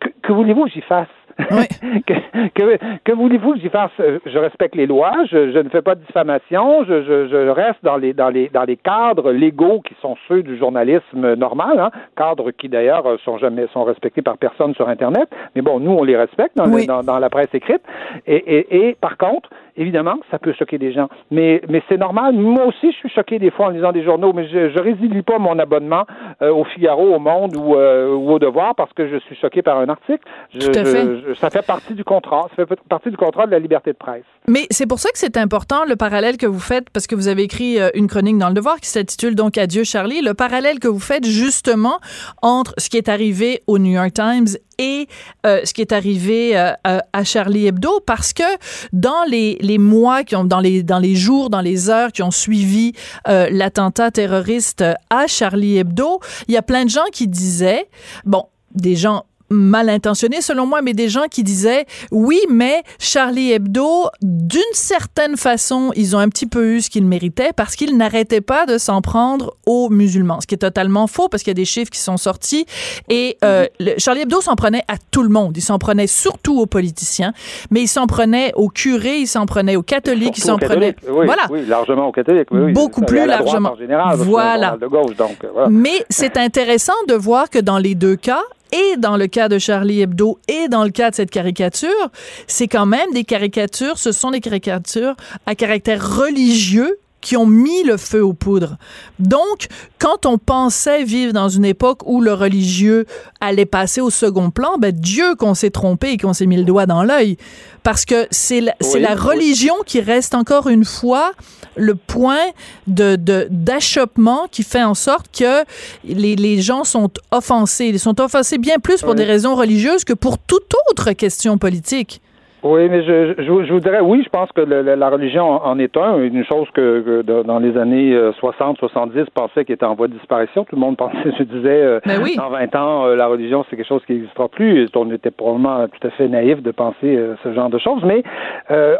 que, que voulez-vous que j'y fasse? (laughs) que, que, voulez-vous que j'y fasse? Je respecte les lois, je, je, ne fais pas de diffamation, je, je, je, reste dans les, dans, les, dans les cadres légaux qui sont ceux du journalisme normal, hein, cadres qui d'ailleurs sont jamais sont respectés par personne sur Internet, mais bon, nous on les respecte dans, dans, dans la presse écrite. Et, et, et par contre, évidemment, ça peut choquer des gens, mais, mais c'est normal. Moi aussi, je suis choqué des fois en lisant des journaux, mais je, je résilie pas mon abonnement euh, au Figaro, au Monde ou, euh, ou au Devoir parce que je suis choqué par un article. Je, Tout à fait ça fait partie du contrat. Ça fait partie du contrat de la liberté de presse. Mais c'est pour ça que c'est important le parallèle que vous faites, parce que vous avez écrit euh, une chronique dans le Devoir qui s'intitule donc Adieu Charlie, le parallèle que vous faites justement entre ce qui est arrivé au New York Times et euh, ce qui est arrivé euh, à Charlie Hebdo parce que dans les, les mois qui ont dans les dans les jours dans les heures qui ont suivi euh, l'attentat terroriste à Charlie Hebdo il y a plein de gens qui disaient bon des gens mal intentionnés selon moi, mais des gens qui disaient oui, mais Charlie Hebdo, d'une certaine façon, ils ont un petit peu eu ce qu'ils méritaient parce qu'ils n'arrêtaient pas de s'en prendre aux musulmans, ce qui est totalement faux parce qu'il y a des chiffres qui sont sortis et euh, Charlie Hebdo s'en prenait à tout le monde, il s'en prenait surtout aux politiciens, mais il s'en prenait aux curés, il s'en prenait aux catholiques, il s'en prenait oui, voilà, oui, largement aux catholiques, oui, beaucoup plus largement. En général, voilà. De gauche, donc, voilà. Mais c'est intéressant de voir que dans les deux cas, et dans le cas de Charlie Hebdo et dans le cas de cette caricature, c'est quand même des caricatures, ce sont des caricatures à caractère religieux qui ont mis le feu aux poudres. Donc, quand on pensait vivre dans une époque où le religieux allait passer au second plan, ben Dieu qu'on s'est trompé et qu'on s'est mis le doigt dans l'œil. Parce que c'est la, la religion qui reste encore une fois le point de, d'achoppement qui fait en sorte que les, les gens sont offensés. Ils sont offensés bien plus pour des raisons religieuses que pour toute autre question politique. Oui, mais je, je, je, vous dirais, oui, je pense que le, la religion en est un, une chose que, que dans les années 60, 70, pensait qu'il était en voie de disparition. Tout le monde (laughs) pensait, je disais, euh, Ben oui. dans 20 ans, euh, la religion, c'est quelque chose qui n'existera plus. On était probablement tout à fait naïf de penser euh, ce genre de choses. Mais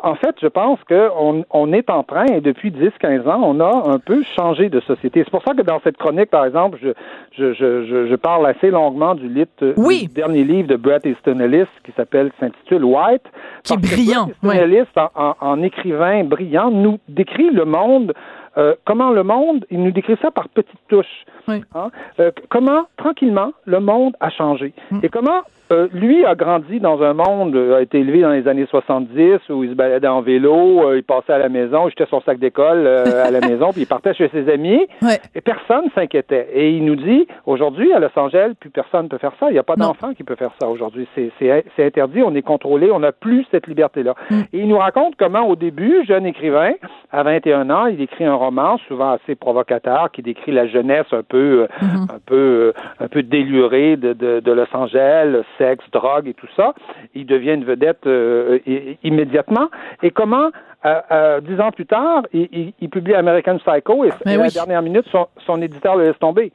en fait, je pense qu'on on est en train, et depuis 10, 15 ans, on a un peu changé de société. C'est pour ça que dans cette chronique, par exemple, je, je, je, je parle assez longuement du, lit, oui. du dernier livre de Bret Easton Ellis qui s'appelle, s'intitule White qui est brillant. Ouais. En, en, en, écrivain brillant, nous décrit le monde. Euh, comment le monde, il nous décrit ça par petites touches. Oui. Hein? Euh, comment, tranquillement, le monde a changé? Mm. Et comment euh, lui a grandi dans un monde, a été élevé dans les années 70 où il se baladait en vélo, euh, il passait à la maison, il jetait son sac d'école euh, à la (laughs) maison, puis il partait chez ses amis, ouais. et personne s'inquiétait. Et il nous dit, aujourd'hui, à Los Angeles, plus personne ne peut faire ça. Il n'y a pas d'enfant qui peut faire ça aujourd'hui. C'est interdit, on est contrôlé, on n'a plus cette liberté-là. Mm. Et il nous raconte comment, au début, jeune écrivain, à 21 ans, il écrit un roman souvent assez provocateur qui décrit la jeunesse un peu, mm -hmm. un peu, un peu délurée de, de, de Los Angeles, sexe, drogue et tout ça. Il devient une vedette euh, immédiatement. Et comment, euh, euh, dix ans plus tard, il, il, il publie American Psycho et, Mais et oui. à la dernière minute, son, son, éditeur le laisse tomber.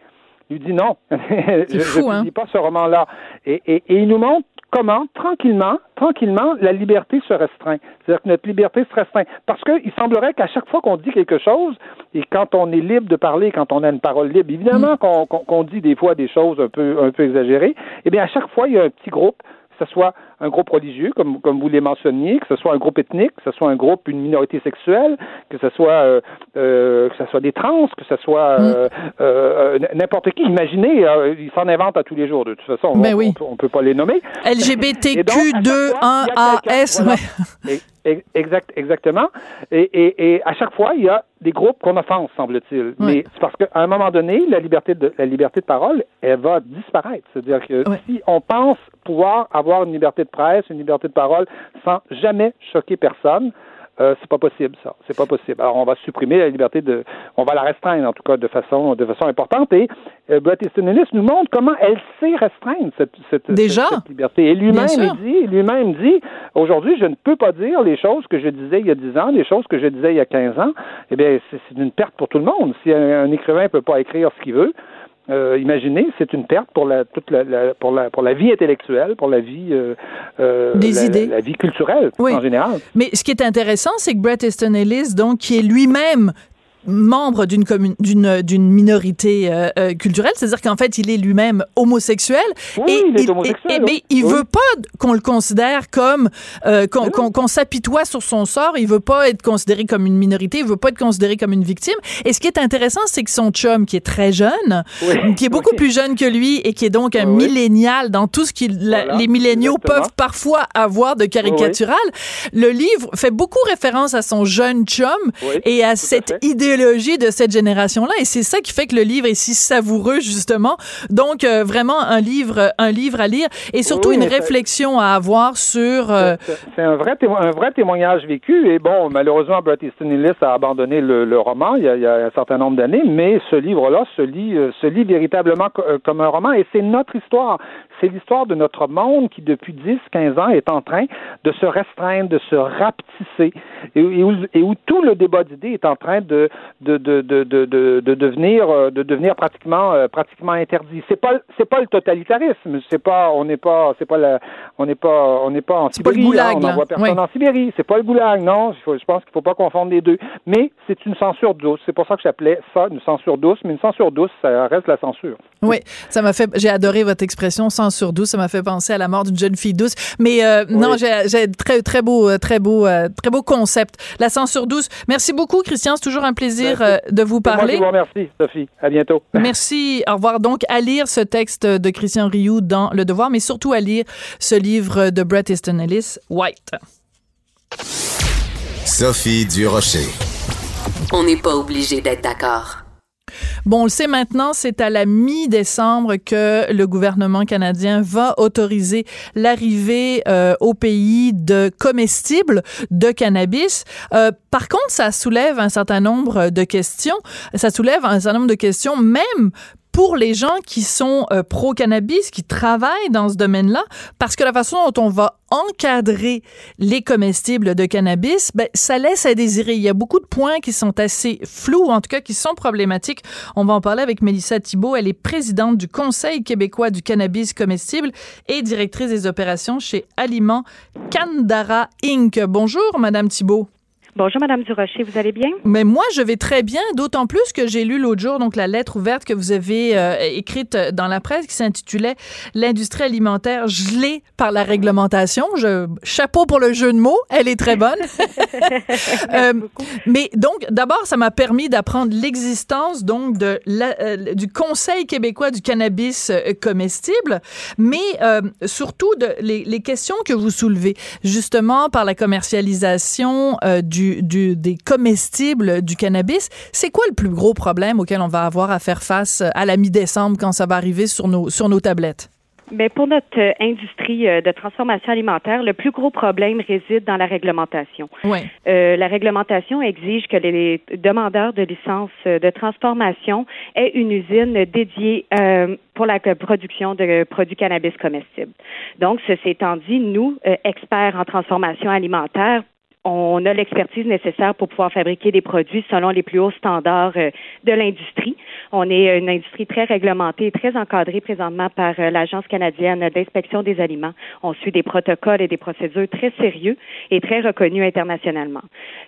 Il lui dit non, (laughs) je ne hein? publie pas ce roman-là. Et, et, et il nous montre comment, tranquillement, tranquillement, la liberté se restreint. C'est-à-dire que notre liberté se restreint. Parce qu'il semblerait qu'à chaque fois qu'on dit quelque chose, et quand on est libre de parler, quand on a une parole libre, évidemment Mm. qu'on qu qu dit des fois des choses un peu, un peu exagérées, eh bien, à chaque fois, il y a un petit groupe, que ce soit un groupe religieux, comme, comme vous les mentionniez, que ce soit un groupe ethnique, que ce soit un groupe, une minorité sexuelle, que ce soit, euh, euh, que ce soit des trans, que ce soit euh, euh, n'importe qui. Imaginez, ils s'en inventent à tous les jours. De toute façon, Mais on, oui. on, on peut pas les nommer. LGBTQ2-1AS. Voilà. Et, exact, exactement. Et, et, et, à chaque fois, il y a des groupes qu'on offense, semble-t-il. Mais c'est parce qu'à un moment donné, la liberté de la liberté de parole, elle va disparaître. C'est-à-dire que si on pense pouvoir avoir une liberté de presse, une liberté de parole, sans jamais choquer personne, euh, c'est pas possible ça. C'est pas possible. Alors on va supprimer la liberté de, on va la restreindre en tout cas de façon de façon importante. Et euh, Bret Easton Ellis nous montre comment elle sait restreindre cette, cette, Déjà? cette, cette liberté. Et lui-même dit, lui-même dit, aujourd'hui je ne peux pas dire les choses que je disais il y a 10 ans, les choses que je disais il y a 15 ans. Eh bien c'est une perte pour tout le monde. Si un, un écrivain peut pas écrire ce qu'il veut, euh, imaginez, c'est une perte pour la toute la, la, pour la pour la vie intellectuelle, pour la vie euh, euh, des la, idées, la, vie culturelle oui. en général. Mais ce qui est intéressant, c'est que Bret Easton Ellis, donc qui est lui-même membre d'une d'une d'une minorité euh, euh, culturelle, c'est-à-dire qu'en fait il est lui-même homosexuel oui, et il, est homosexuel, et, et, mais il oui. veut pas qu'on le considère comme euh, qu'on qu qu s'apitoie sur son sort, il veut pas être considéré comme une minorité, il veut pas être considéré comme une victime. Et ce qui est intéressant, c'est que son chum qui est très jeune, oui. qui est beaucoup oui. plus jeune que lui et qui est donc un millénial dans tout ce que voilà, les milléniaux peuvent parfois avoir de caricatural, le livre fait beaucoup référence à son jeune chum et à cette à idéologie de cette génération-là. Et c'est ça qui fait que le livre est si savoureux, justement. Donc, euh, vraiment, un livre, un livre à lire et surtout oui, une réflexion à avoir sur... Euh... C'est un vrai, un vrai témoignage vécu. Et bon, malheureusement, Bret Easton Ellis a abandonné le, le roman il y, a, il y, a, un certain nombre d'années, mais ce livre-là se lit, euh, se lit véritablement euh, comme un roman et c'est notre histoire. C'est l'histoire de notre monde qui, depuis 10, 15 ans, est en train de se restreindre, de se rapetisser et, et, où, et où, tout le débat d'idées est en train de, de, de, de, de, de devenir, euh, de devenir pratiquement, euh, pratiquement interdit. C'est pas, c'est pas le totalitarisme. C'est pas, on n'est pas, c'est pas la, on n'est pas, on n'est pas en Sibérie. Pas le goulag, là, on n'envoie personne oui. en Sibérie. C'est pas le goulag, non. Je pense qu'il faut pas confondre les deux. Mais c'est une censure douce. C'est pour ça que j'appelais ça une censure douce. Mais une censure douce, ça reste la censure. Oui, ça m'a fait. J'ai adoré votre expression sur douce. Ça m'a fait penser à la mort d'une jeune fille douce. Mais euh, non, j'ai très très beau très beau très beau concept. La censure douce. Merci beaucoup, Christian. C'est toujours un plaisir de vous parler. Moi, Merci, Sophie. À bientôt. Merci. Au revoir. Donc à lire ce texte de Christian Rioux dans Le Devoir, mais surtout à lire ce livre de Bret Easton Ellis, White. Sophie Durocher. On n'est pas obligé d'être d'accord. Bon, on le sait maintenant, c'est à la mi-décembre que le gouvernement canadien va autoriser l'arrivée euh, au pays de comestibles de cannabis. Euh, par contre, ça soulève un certain nombre de questions. Ça soulève un certain nombre de questions, même pour les gens qui sont euh, pro-cannabis, qui travaillent dans ce domaine-là, parce que la façon dont on va encadrer les comestibles de cannabis, ben, ça laisse à désirer. Il y a beaucoup de points qui sont assez flous, en tout cas qui sont problématiques. On va en parler avec Mélissa Thibault. Elle est présidente du Conseil québécois du cannabis comestible et directrice des opérations chez Aliments Candara Inc. Bonjour, Madame Thibault. Bonjour, Madame Durocher, vous allez bien? Mais moi, je vais très bien, d'autant plus que j'ai lu l'autre jour donc la lettre ouverte que vous avez euh, écrite dans la presse qui s'intitulait L'industrie alimentaire gelée par la réglementation. Je, chapeau pour le jeu de mots, elle est très bonne. (laughs) euh, mais donc, d'abord, ça m'a permis d'apprendre l'existence donc de la, euh, du Conseil québécois du cannabis euh, comestible, mais surtout de, les, les, questions que vous soulevez, justement par la commercialisation du du, des comestibles du cannabis. C'est quoi le plus gros problème auquel on va avoir à faire face à la mi-décembre quand ça va arriver sur nos, sur nos tablettes? Bien, pour notre euh, industrie euh, de transformation alimentaire, le plus gros problème réside dans la réglementation. Oui. Euh, la réglementation exige que les demandeurs de licence de transformation aient une usine dédiée pour la production de produits cannabis comestibles. Donc, ceci étant dit, nous, experts en transformation alimentaire, on a l'expertise nécessaire pour pouvoir fabriquer des produits selon les plus hauts standards euh, de l'industrie. On est une industrie très réglementée et très encadrée présentement par euh, l'Agence canadienne d'inspection des aliments. On suit des protocoles et des procédures très sérieux et très reconnus internationalement.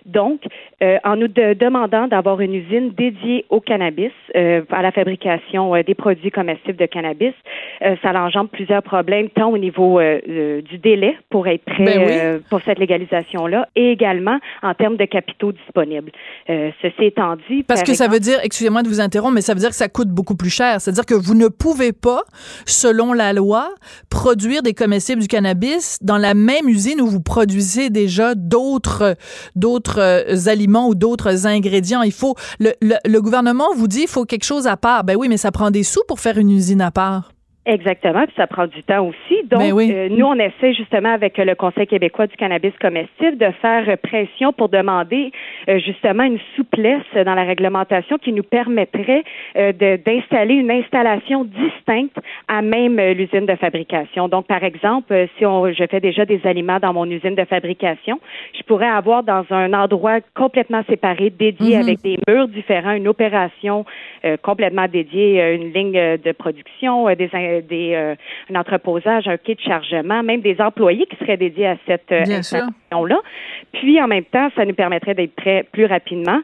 Donc, euh, en nous demandant d'avoir une usine dédiée au cannabis, à la fabrication des produits comestibles de cannabis, ça engendre plusieurs problèmes, tant au niveau du délai pour être prêt ben pour cette légalisation-là et également en termes de capitaux disponibles. Euh, ceci étant dit, parce que ça veut dire, excusez-moi de vous interrompre, mais ça veut dire que ça coûte beaucoup plus cher. C'est-à-dire que vous ne pouvez pas, selon la loi, produire des comestibles du cannabis dans la même usine où vous produisez déjà d'autres d'autres euh, aliments ou d'autres ingrédients. Il faut le, le gouvernement vous dit il faut quelque chose à part. Ben oui, mais ça prend des sous pour faire une usine à part. Exactement, puis ça prend du temps aussi. Donc, ben euh, nous, on essaie justement avec le Conseil québécois du cannabis comestible de faire pression pour demander euh, justement une souplesse dans la réglementation qui nous permettrait euh, d'installer une installation distincte à même l'usine de fabrication. Donc, par exemple, si on, je fais déjà des aliments dans mon usine de fabrication, je pourrais avoir dans un endroit complètement séparé, dédié Mhm. avec des murs différents, une opération complètement dédiée, une ligne de production, des des, euh, un entreposage, un quai de chargement, même des employés qui seraient dédiés à cette euh, installation-là. Puis, en même temps, ça nous permettrait d'être prêts plus rapidement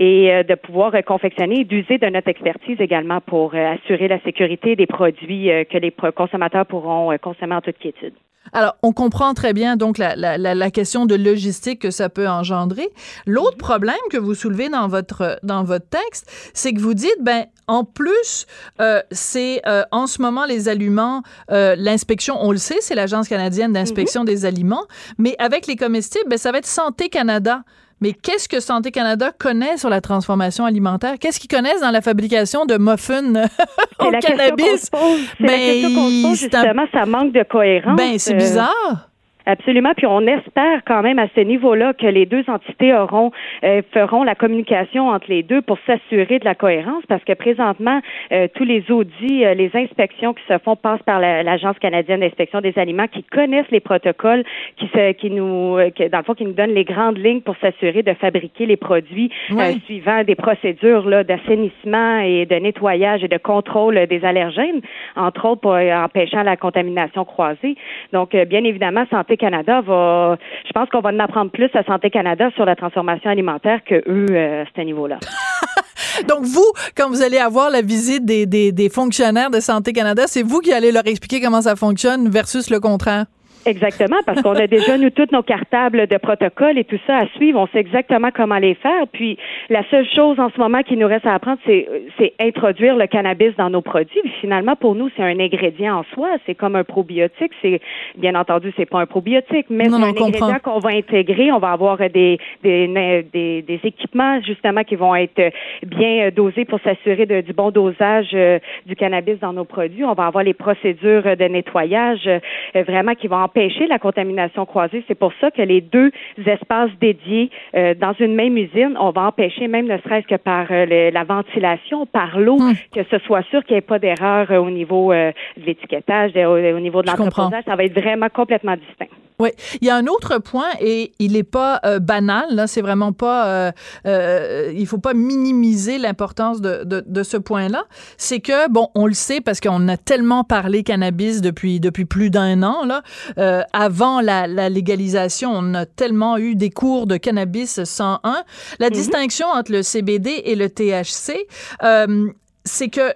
et euh, de pouvoir euh, confectionner et d'user de notre expertise également pour euh, assurer la sécurité des produits que les consommateurs pourront consommer en toute quiétude. Alors, on comprend très bien donc la, la, la, question de logistique que ça peut engendrer. L'autre problème que vous soulevez dans votre dans votre texte, c'est que vous dites ben en plus euh, c'est euh, en ce moment les aliments euh, l'inspection on le sait c'est l'agence canadienne d'inspection mm -hmm. des aliments, mais avec les comestibles ben ça va être Santé Canada. Mais qu'est-ce que Santé Canada connaît sur la transformation alimentaire? Qu'est-ce qu'ils connaissent dans la fabrication de muffins (laughs) au la cannabis? Ben, ça manque de cohérence. Ben, c'est bizarre. Absolument. Puis on espère quand même à ce niveau-là que les deux entités auront euh, feront la communication entre les deux pour s'assurer de la cohérence, parce que présentement euh, tous les audits, euh, les inspections qui se font passent par l'agence canadienne d'inspection des aliments, qui connaissent les protocoles, qui se, qui nous, qui, dans le fond, qui nous donnent les grandes lignes pour s'assurer de fabriquer les produits oui. suivant des procédures là d'assainissement et de nettoyage et de contrôle des allergènes, entre autres pour empêchant la contamination croisée. Donc, bien évidemment, santé Canada va, je pense qu'on va en apprendre plus à Santé Canada sur la transformation alimentaire que eux euh, à ce niveau-là. (laughs) Donc, vous, quand vous allez avoir la visite des, des, des fonctionnaires de Santé Canada, c'est vous qui allez leur expliquer comment ça fonctionne versus le contraire? Exactement, parce qu'on a déjà, nous, toutes nos cartables de protocole et tout ça à suivre. On sait exactement comment les faire. Puis, la seule chose en ce moment qui nous reste à apprendre, c'est, c'est introduire le cannabis dans nos produits. finalement, pour nous, c'est un ingrédient en soi. C'est comme un probiotique. C'est, bien entendu, c'est pas un probiotique, mais c'est un ingrédient qu'on va intégrer. On va avoir des, des, des, des, équipements, justement, qui vont être bien dosés pour s'assurer de, du bon dosage euh, du cannabis dans nos produits. On va avoir les procédures de nettoyage, euh, vraiment, qui vont empêcher la contamination croisée. C'est pour ça que les deux espaces dédiés euh, dans une même usine, on va empêcher même ne serait-ce que par euh, la ventilation, par l'eau, hmm. que ce soit sûr qu'il n'y ait pas d'erreur euh, au niveau de l'étiquetage, au, niveau de l'entreposage. Ça va être vraiment complètement distinct. Oui, il y a un autre point et il n'est pas banal. Là, c'est vraiment pas. Euh, il faut pas minimiser l'importance de, de, de, ce point-là. C'est que bon, on le sait parce qu'on a tellement parlé cannabis depuis depuis plus d'un an là. Euh, avant la, légalisation, on a tellement eu des cours de cannabis 101. La mhm. distinction entre le CBD et le THC, euh, c'est que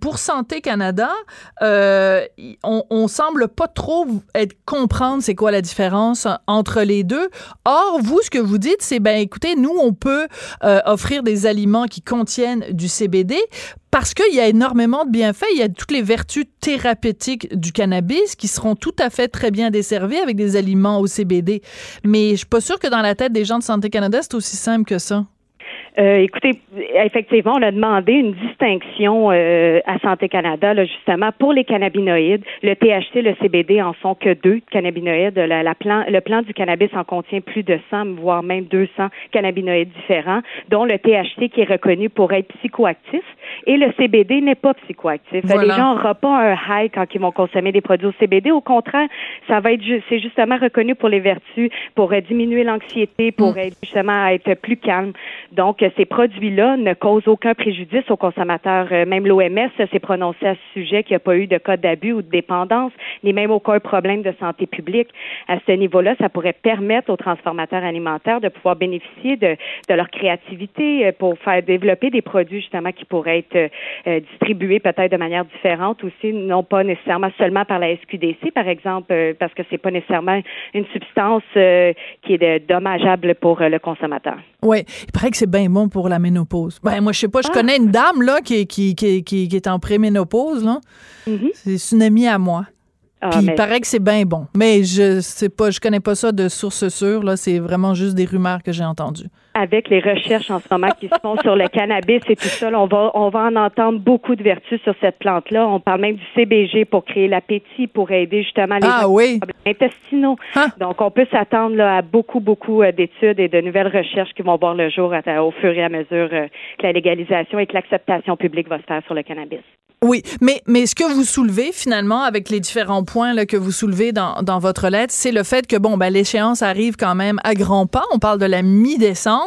pour Santé Canada, euh, on, on, semble pas trop être comprendre c'est quoi la différence entre les deux. Or, vous, ce que vous dites, c'est ben écoutez, nous, on peut offrir des aliments qui contiennent du CBD parce qu'il y a énormément de bienfaits. Il y a toutes les vertus thérapeutiques du cannabis qui seront tout à fait très bien desservies avec des aliments au CBD. Mais je suis pas sûre que dans la tête des gens de Santé Canada, c'est aussi simple que ça. Euh, écoutez, effectivement, on a demandé une distinction euh, à Santé Canada, là, justement, pour les cannabinoïdes. Le THC, le CBD en sont que deux cannabinoïdes. La, plan, le plan du cannabis en contient plus de 100, voire même 200 cannabinoïdes différents, dont le THC qui est reconnu pour être psychoactif et le CBD n'est pas psychoactif. Les gens n'auront pas un high quand ils vont consommer des produits au CBD. Au contraire, ça va être c'est justement reconnu pour les vertus, pour diminuer l'anxiété, pour mm. être justement être plus calme. Donc ces produits-là ne causent aucun préjudice aux consommateurs. Euh, même l'OMS s'est prononcé à ce sujet qu'il n'y a pas eu de cas d'abus ou de dépendance, ni même aucun problème de santé publique. À ce niveau-là, ça pourrait permettre aux transformateurs alimentaires de pouvoir bénéficier de, de leur créativité euh, pour faire développer des produits justement qui pourraient être euh, distribués peut-être de manière différente aussi, non pas nécessairement seulement par la SQDC, par exemple, parce que c'est pas nécessairement une substance qui est dommageable pour le consommateur. Oui, il paraît que c'est bien bon pour la ménopause. Ben, moi, je sais pas, je ah. connais une dame, là, qui, qui, qui, qui, est en préménopause, là. Mm-hmm. C'est une amie à moi. Ah, Puis il paraît que c'est bien bon. Mais je sais pas, je connais pas ça de source sûre, là. C'est vraiment juste des rumeurs que j'ai entendues avec les recherches en ce moment qui se font sur le cannabis et tout ça, on va on va en entendre beaucoup de vertus sur cette plante-là. On parle même du CBG pour créer l'appétit, pour aider justement les ah, problèmes intestinaux. Ah. Donc on peut s'attendre à beaucoup beaucoup euh, d'études et de nouvelles recherches qui vont voir le jour au fur et à mesure euh, que la légalisation et que l'acceptation publique va se faire sur le cannabis. Oui, mais, mais ce que vous soulevez finalement avec les différents points là, que vous soulevez dans, dans votre lettre, c'est le fait que bon, ben, l'échéance arrive quand même à grands pas. On parle de la mi-décembre.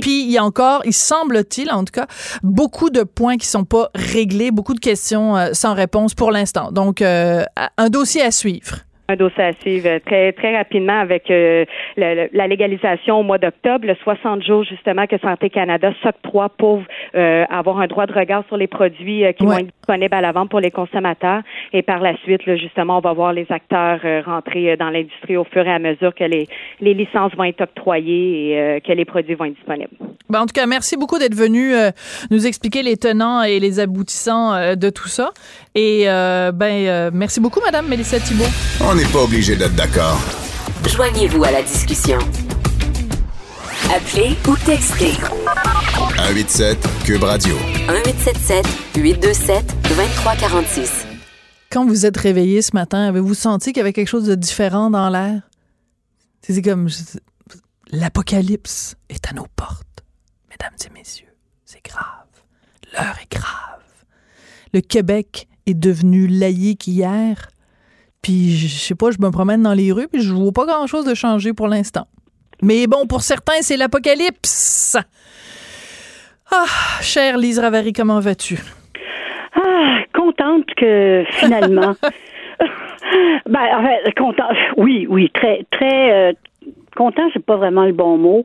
Puis il y a encore, il semble-t-il en tout cas, beaucoup de points qui sont pas réglés, beaucoup de questions euh, sans réponse pour l'instant. Donc, euh, un dossier à suivre un dossier à suivre très très rapidement avec euh, la, légalisation au mois d'octobre, le 60 jours justement que Santé Canada s'octroie pour euh, avoir un droit de regard sur les produits euh, qui vont être disponibles à la vente pour les consommateurs. Et par la suite, justement, on va voir les acteurs rentrer dans l'industrie au fur et à mesure que les, les licences vont être octroyées et que les produits vont être disponibles. Ben, en tout cas, merci beaucoup d'être venu nous expliquer les tenants et les aboutissants de tout ça. Et ben merci beaucoup, Madame Mélissa Thibault n'est pas obligé d'être d'accord. Joignez-vous à la discussion. Appelez ou textez. 187 Cube Radio. 1877 827 2346. Quand vous êtes réveillé ce matin, avez-vous senti qu'il y avait quelque chose de différent dans l'air? C'est comme l'apocalypse est à nos portes. Mesdames et messieurs, c'est grave. L'heure est grave. Le Québec est devenu laïque hier puis, je sais pas, je me promène dans les rues, puis je vois pas grand-chose de changer pour l'instant. Mais bon, pour certains, c'est l'apocalypse. Ah, chère Lise Ravary, comment vas-tu? Ah, contente que finalement. (laughs) ben, contente. Oui, oui, très, très, euh, content, c'est pas vraiment le bon mot.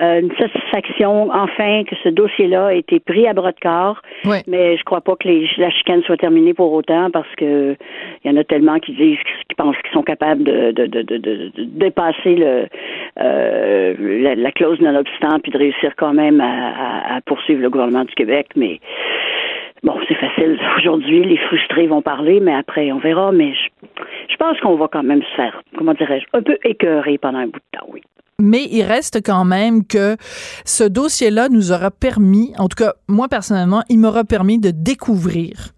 Euh, une satisfaction, enfin, que ce dossier-là a été pris à bras de corps. Mais je crois pas que les, la chicane soit terminée pour autant parce que il y en a tellement qui disent, qui pensent qu'ils sont capables de, de, de, de, dépasser le, euh, la, clause non-obstant puis de réussir quand même à, à, poursuivre le gouvernement du Québec. Mais bon, c'est facile aujourd'hui. Les frustrés vont parler, mais après, on verra. Mais je, je pense qu'on va quand même se faire, comment dirais-je, un peu écœurer pendant un bout de temps, oui. Mais il reste quand même que ce dossier-là nous aura permis, en tout cas, moi personnellement, il m'aura permis de découvrir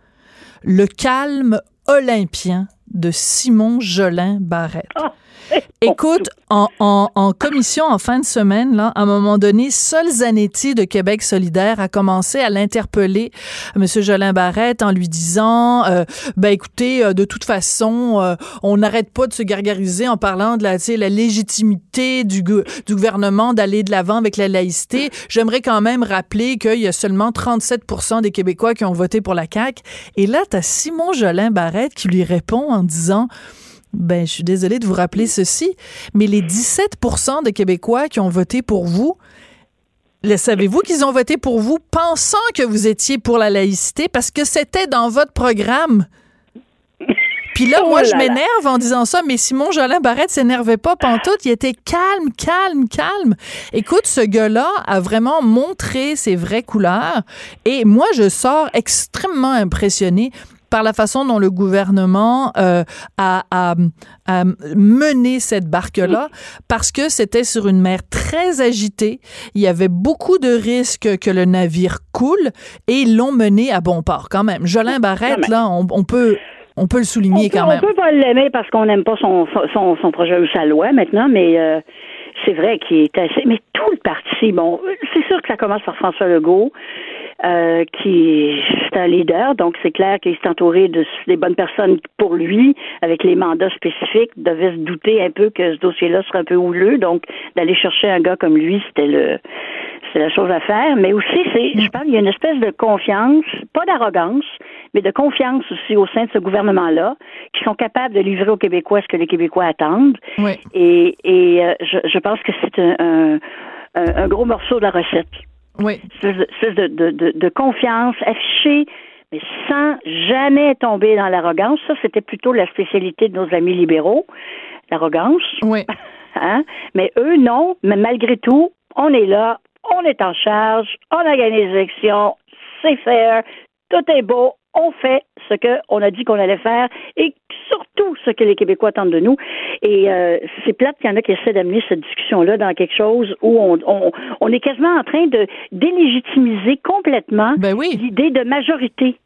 le calme olympien de Simon Jolin Barrette. Ah! (laughs) Écoute, en, en, en, commission en fin de semaine, là, à un moment donné, Sol Zanetti de Québec solidaire a commencé à l'interpeller, M. Jolin Barrette, en lui disant, euh, ben écoutez, euh, de toute façon, euh, on n'arrête pas de se gargariser en parlant de la, la légitimité du, du gouvernement d'aller de l'avant avec la laïcité. J'aimerais quand même rappeler qu'il y a seulement 37 des Québécois qui ont voté pour la CAQ. Et là, tu as Simon Jolin Barrette qui lui répond en disant, ben, je suis désolée de vous rappeler ceci, mais les 17% de Québécois qui ont voté pour vous, savez-vous qu'ils ont voté pour vous pensant que vous étiez pour la laïcité? Parce que c'était dans votre programme? Puis là, moi, oh je m'énerve en disant ça, mais Simon Jolin Barrette s'énervait pas pantoute. Il était calme, calme, calme. Écoute, ce gars-là a vraiment montré ses vraies couleurs. Et moi, je sors extrêmement impressionné par la façon dont le gouvernement euh, a, a, mené cette barque-là, parce que c'était sur une mer très agitée. Il y avait beaucoup de risques que le navire coule et ils l'ont mené à bon port quand même. Jolin Barrette, là, on, peut on peut le souligner quand même. On peut pas l'aimer parce qu'on n'aime pas son, son, son, projet ou sa loi maintenant, mais euh, c'est vrai qu'il est assez. Mais tout le parti, bon, c'est sûr que ça commence par François Legault. Euh, qui est un leader, donc c'est clair qu'il s'est entouré de des bonnes personnes pour lui, avec les mandats spécifiques, devait se douter un peu que ce dossier-là serait un peu houleux, donc d'aller chercher un gars comme lui, c'était le c'est la chose à faire, mais aussi c'est je pense qu'il y a une espèce de confiance, pas d'arrogance, mais de confiance aussi au sein de ce gouvernement-là, qui sont capables de livrer aux Québécois ce que les Québécois attendent. Oui. Et, et euh, je, je, pense que c'est un, un, un gros morceau de la recette. Oui. de, de, de, de confiance affichée, mais sans jamais tomber dans l'arrogance. Ça, c'était plutôt la spécialité de nos amis libéraux, l'arrogance. Oui. (laughs) Hein? Mais eux, non. Mais malgré tout, on est là, on est en charge, on a gagné les élections, c'est faire, tout est beau, on fait ce qu'on a dit qu'on allait faire et surtout ce que les Québécois attendent de nous. Et euh, c'est plate qu'il y en a qui essaient d'amener cette discussion-là dans quelque chose où on, on, on, est quasiment en train de délégitimiser complètement ben oui. l'idée de majorité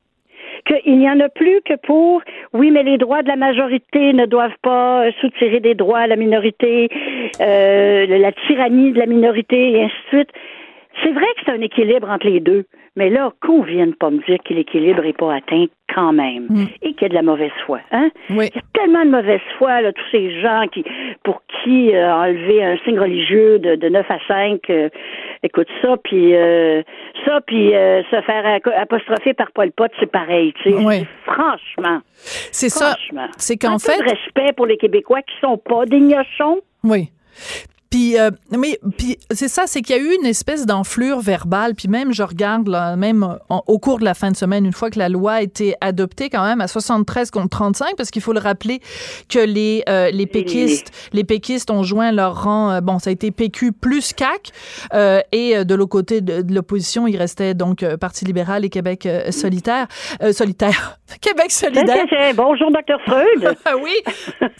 qu'il n'y en a plus que pour oui, mais les droits de la majorité ne doivent pas soutirer des droits à la minorité, euh, la tyrannie de la minorité et ainsi de suite. C'est vrai que c'est un équilibre entre les deux. Mais là, qu'on vienne pas me dire que l'équilibre n'est pas atteint quand même mm. et qu'il y a de la mauvaise foi. Hein? Oui. Il y a tellement de mauvaise foi, là, tous ces gens qui, pour qui euh, enlever un signe religieux de, de 9 à 5, euh, écoute ça, puis euh, ça, puis se faire apostropher par Paul Pot, c'est pareil. Tu sais. Oui. Franchement. C'est ça. C'est qu'en fait. respect pour les Québécois qui sont pas des gnochons. Oui. Puis, euh, mais puis c'est ça, c'est qu'il y a eu une espèce d'enflure verbale. Puis même, je regarde là, même au cours de la fin de semaine, une fois que la loi a été adoptée, quand même à 73 contre 35, parce qu'il faut le rappeler que les euh, les péquistes, les péquistes ont joint leur rang. Euh, bon, ça a été PQ plus CAC, euh, et de l'autre côté de, l'opposition, il restait donc Parti libéral et Québec solitaire, solitaire, (laughs) Québec solidaire. Bonjour, docteur Freud. (laughs) Oui,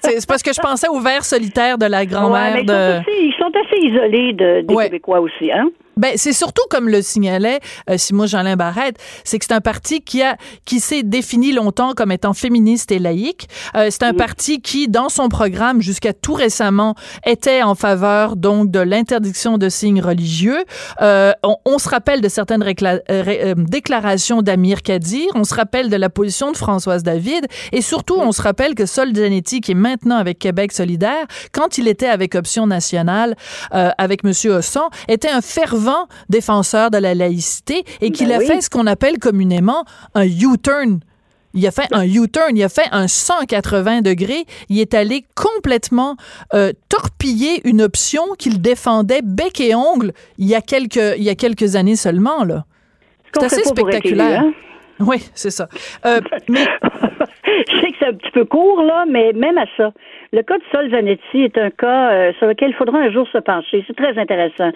c'est parce que je pensais au verre solitaire de la grand-mère de ils sont assez isolés de, des Québécois aussi, hein? Ben, c'est surtout comme le signalait euh, Simon Jeanlin Barrette, c'est que c'est un parti qui a qui s'est défini longtemps comme étant féministe et laïque. Euh, c'est un parti qui, dans son programme jusqu'à tout récemment, était en faveur donc de l'interdiction de signes religieux. Euh, on, on, se rappelle de certaines euh, euh, déclarations d'Amir Kadir, on se rappelle de la position de Françoise David, et surtout on se rappelle que Sol Zanetti, qui est maintenant avec Québec solidaire, quand il était avec Option nationale avec Monsieur Hosson, était un fervent défenseur de la laïcité et qu'il ben a fait ce qu'on appelle communément un U-turn Il a fait un U-turn, il a fait un 180 degrés. Il est allé complètement euh, torpiller une option qu'il défendait bec et ongle il y a quelques, il y a quelques années seulement. Là. C'est assez spectaculaire. Hein? Oui, c'est ça. Euh, mais... (laughs) Je sais que c'est un petit peu court, là, mais même à ça. Le cas de Sol Zanetti est un cas euh, sur lequel il faudra un jour se pencher. C'est très intéressant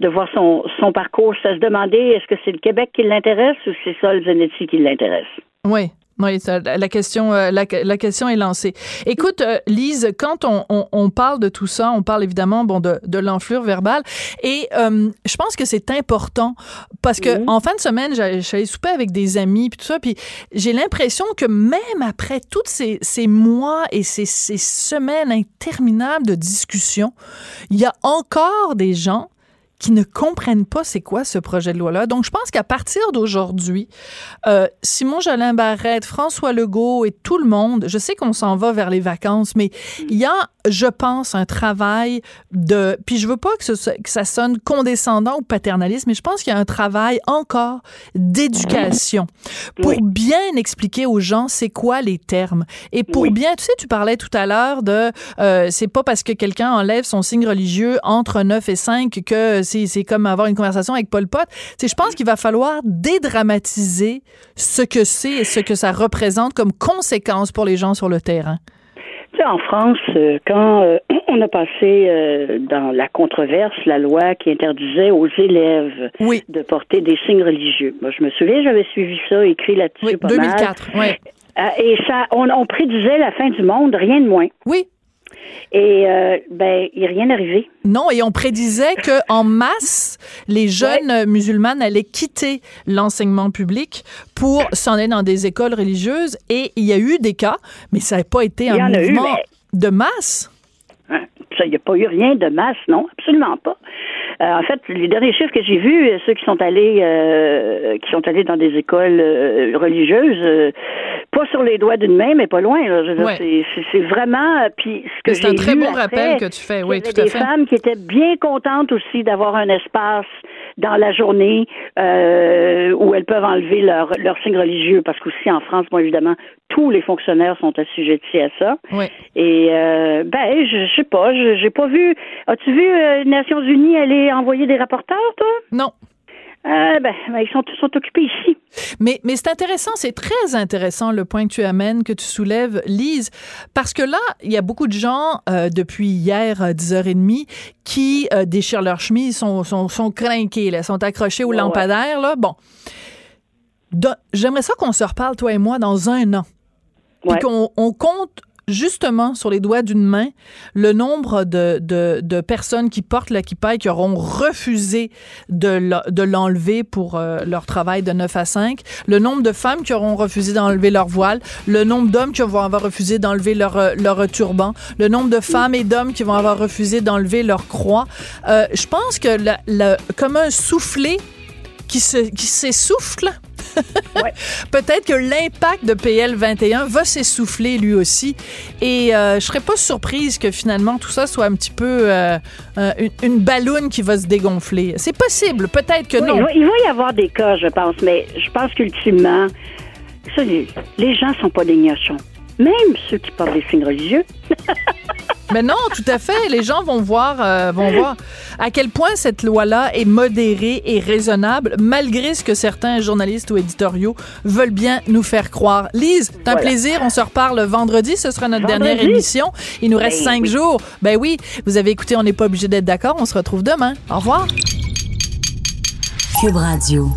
de voir son, son parcours. Ça se demander est-ce que c'est le Québec qui l'intéresse ou c'est Sol Zanetti qui l'intéresse? Oui, oui, la question, euh, la, question est lancée. Écoute, euh, Lise, quand on, parle de tout ça, on parle évidemment bon de, de l'enflure verbale, et euh, je pense que c'est important parce que en fin de semaine, j'allais souper avec des amis puis tout ça, puis j'ai l'impression que même après toutes ces, ces mois et ces, ces semaines interminables de discussion, il y a encore des gens qui ne comprennent pas c'est quoi ce projet de loi-là. Donc, je pense qu'à partir d'aujourd'hui, euh, Simon Jolin Barrette, François Legault et tout le monde, je sais qu'on s'en va vers les vacances, mais il y a, je pense, un travail de... Puis je veux pas que, ce, que ça sonne condescendant ou paternaliste, mais je pense qu'il y a un travail encore d'éducation pour bien expliquer aux gens c'est quoi les termes. Et pour bien, tu sais, tu parlais tout à l'heure de... Euh, c'est pas parce que quelqu'un enlève son signe religieux entre 9 et 5 que c'est comme avoir une conversation avec Paul Pot. Je pense qu'il va falloir dédramatiser ce que c'est et ce que ça représente comme conséquence pour les gens sur le terrain. En France, euh, quand euh, (clears throat) on a passé euh, dans la controverse la loi qui interdisait aux élèves de porter des signes religieux. Moi, je me souviens, j'avais suivi ça, écrit là-dessus oui, 2004, Oui. et ça, on, on prédisait la fin du monde, rien de moins. Oui, et euh, ben, il n'est rien arrivé. Non, et on prédisait que en masse, les jeunes musulmanes allaient quitter l'enseignement public pour s'en aller dans des écoles religieuses. Et il y a eu des cas, mais ça n'a pas été un mouvement de masse. Hein, il n'y a pas eu rien de masse, non, absolument pas. Euh, en fait, les derniers chiffres que j'ai vus, ceux qui sont allés euh, qui sont allés dans des écoles euh, religieuses, pas sur les doigts d'une main, mais pas loin. C'est vraiment. Puis ce que c'est un très bon rappel que tu fais. Oui, tout à fait. Des femmes qui étaient bien contentes aussi d'avoir un espace dans la journée euh, où elles peuvent enlever leur, leur signe religieux, parce qu'aussi en France, bon évidemment, tous les fonctionnaires sont assujettis à ça. Oui. Et euh, ben, je, je sais pas, j'ai pas vu. As-tu vu euh, les Nations Unies aller envoyer des rapporteurs, toi? Non. Euh, ben, ben, ils sont, sont occupés ici. Mais, mais c'est intéressant, c'est très intéressant le point que tu amènes, que tu soulèves, Lise, parce que là, il y a beaucoup de gens euh, depuis hier, 10h30, qui euh, déchirent leur chemise, sont, sont, sont crinqués, là, sont accrochés au lampadaire. Là. Bon. J'aimerais ça qu'on se reparle, toi et moi, dans un an. Puis qu'on on compte justement sur les doigts d'une main le nombre de, de, personnes qui portent l'équipage qui auront refusé de l'enlever pour euh, leur travail de 9 à 5, le nombre de femmes qui auront refusé d'enlever leur voile, le nombre d'hommes qui vont avoir refusé d'enlever leur, euh, leur turban, le nombre de femmes et d'hommes qui vont avoir refusé d'enlever leur croix. Euh, je pense que le, comme un soufflet qui s'essouffle, (laughs) qui Peut-être que l'impact de PL 21 va s'essouffler lui aussi. Et euh, je serais pas surprise que finalement tout ça soit un petit peu euh, euh, une, une qui va se dégonfler. C'est possible, peut-être que non. Il va, y avoir des cas, je pense, mais je pense qu'ultimement, les, les gens sont pas des gnochons. Même ceux qui portent des signes religieux. (laughs) Mais non, tout à fait. Les gens vont voir, euh, vont voir à quel point cette loi-là est modérée et raisonnable, malgré ce que certains journalistes ou éditoriaux veulent bien nous faire croire. Lise, c'est un plaisir. On se reparle vendredi. Ce sera notre dernière émission. Il nous reste ben cinq jours. Ben oui, vous avez écouté. On n'est pas obligé d'être d'accord. On se retrouve demain. Au revoir. Cube Radio.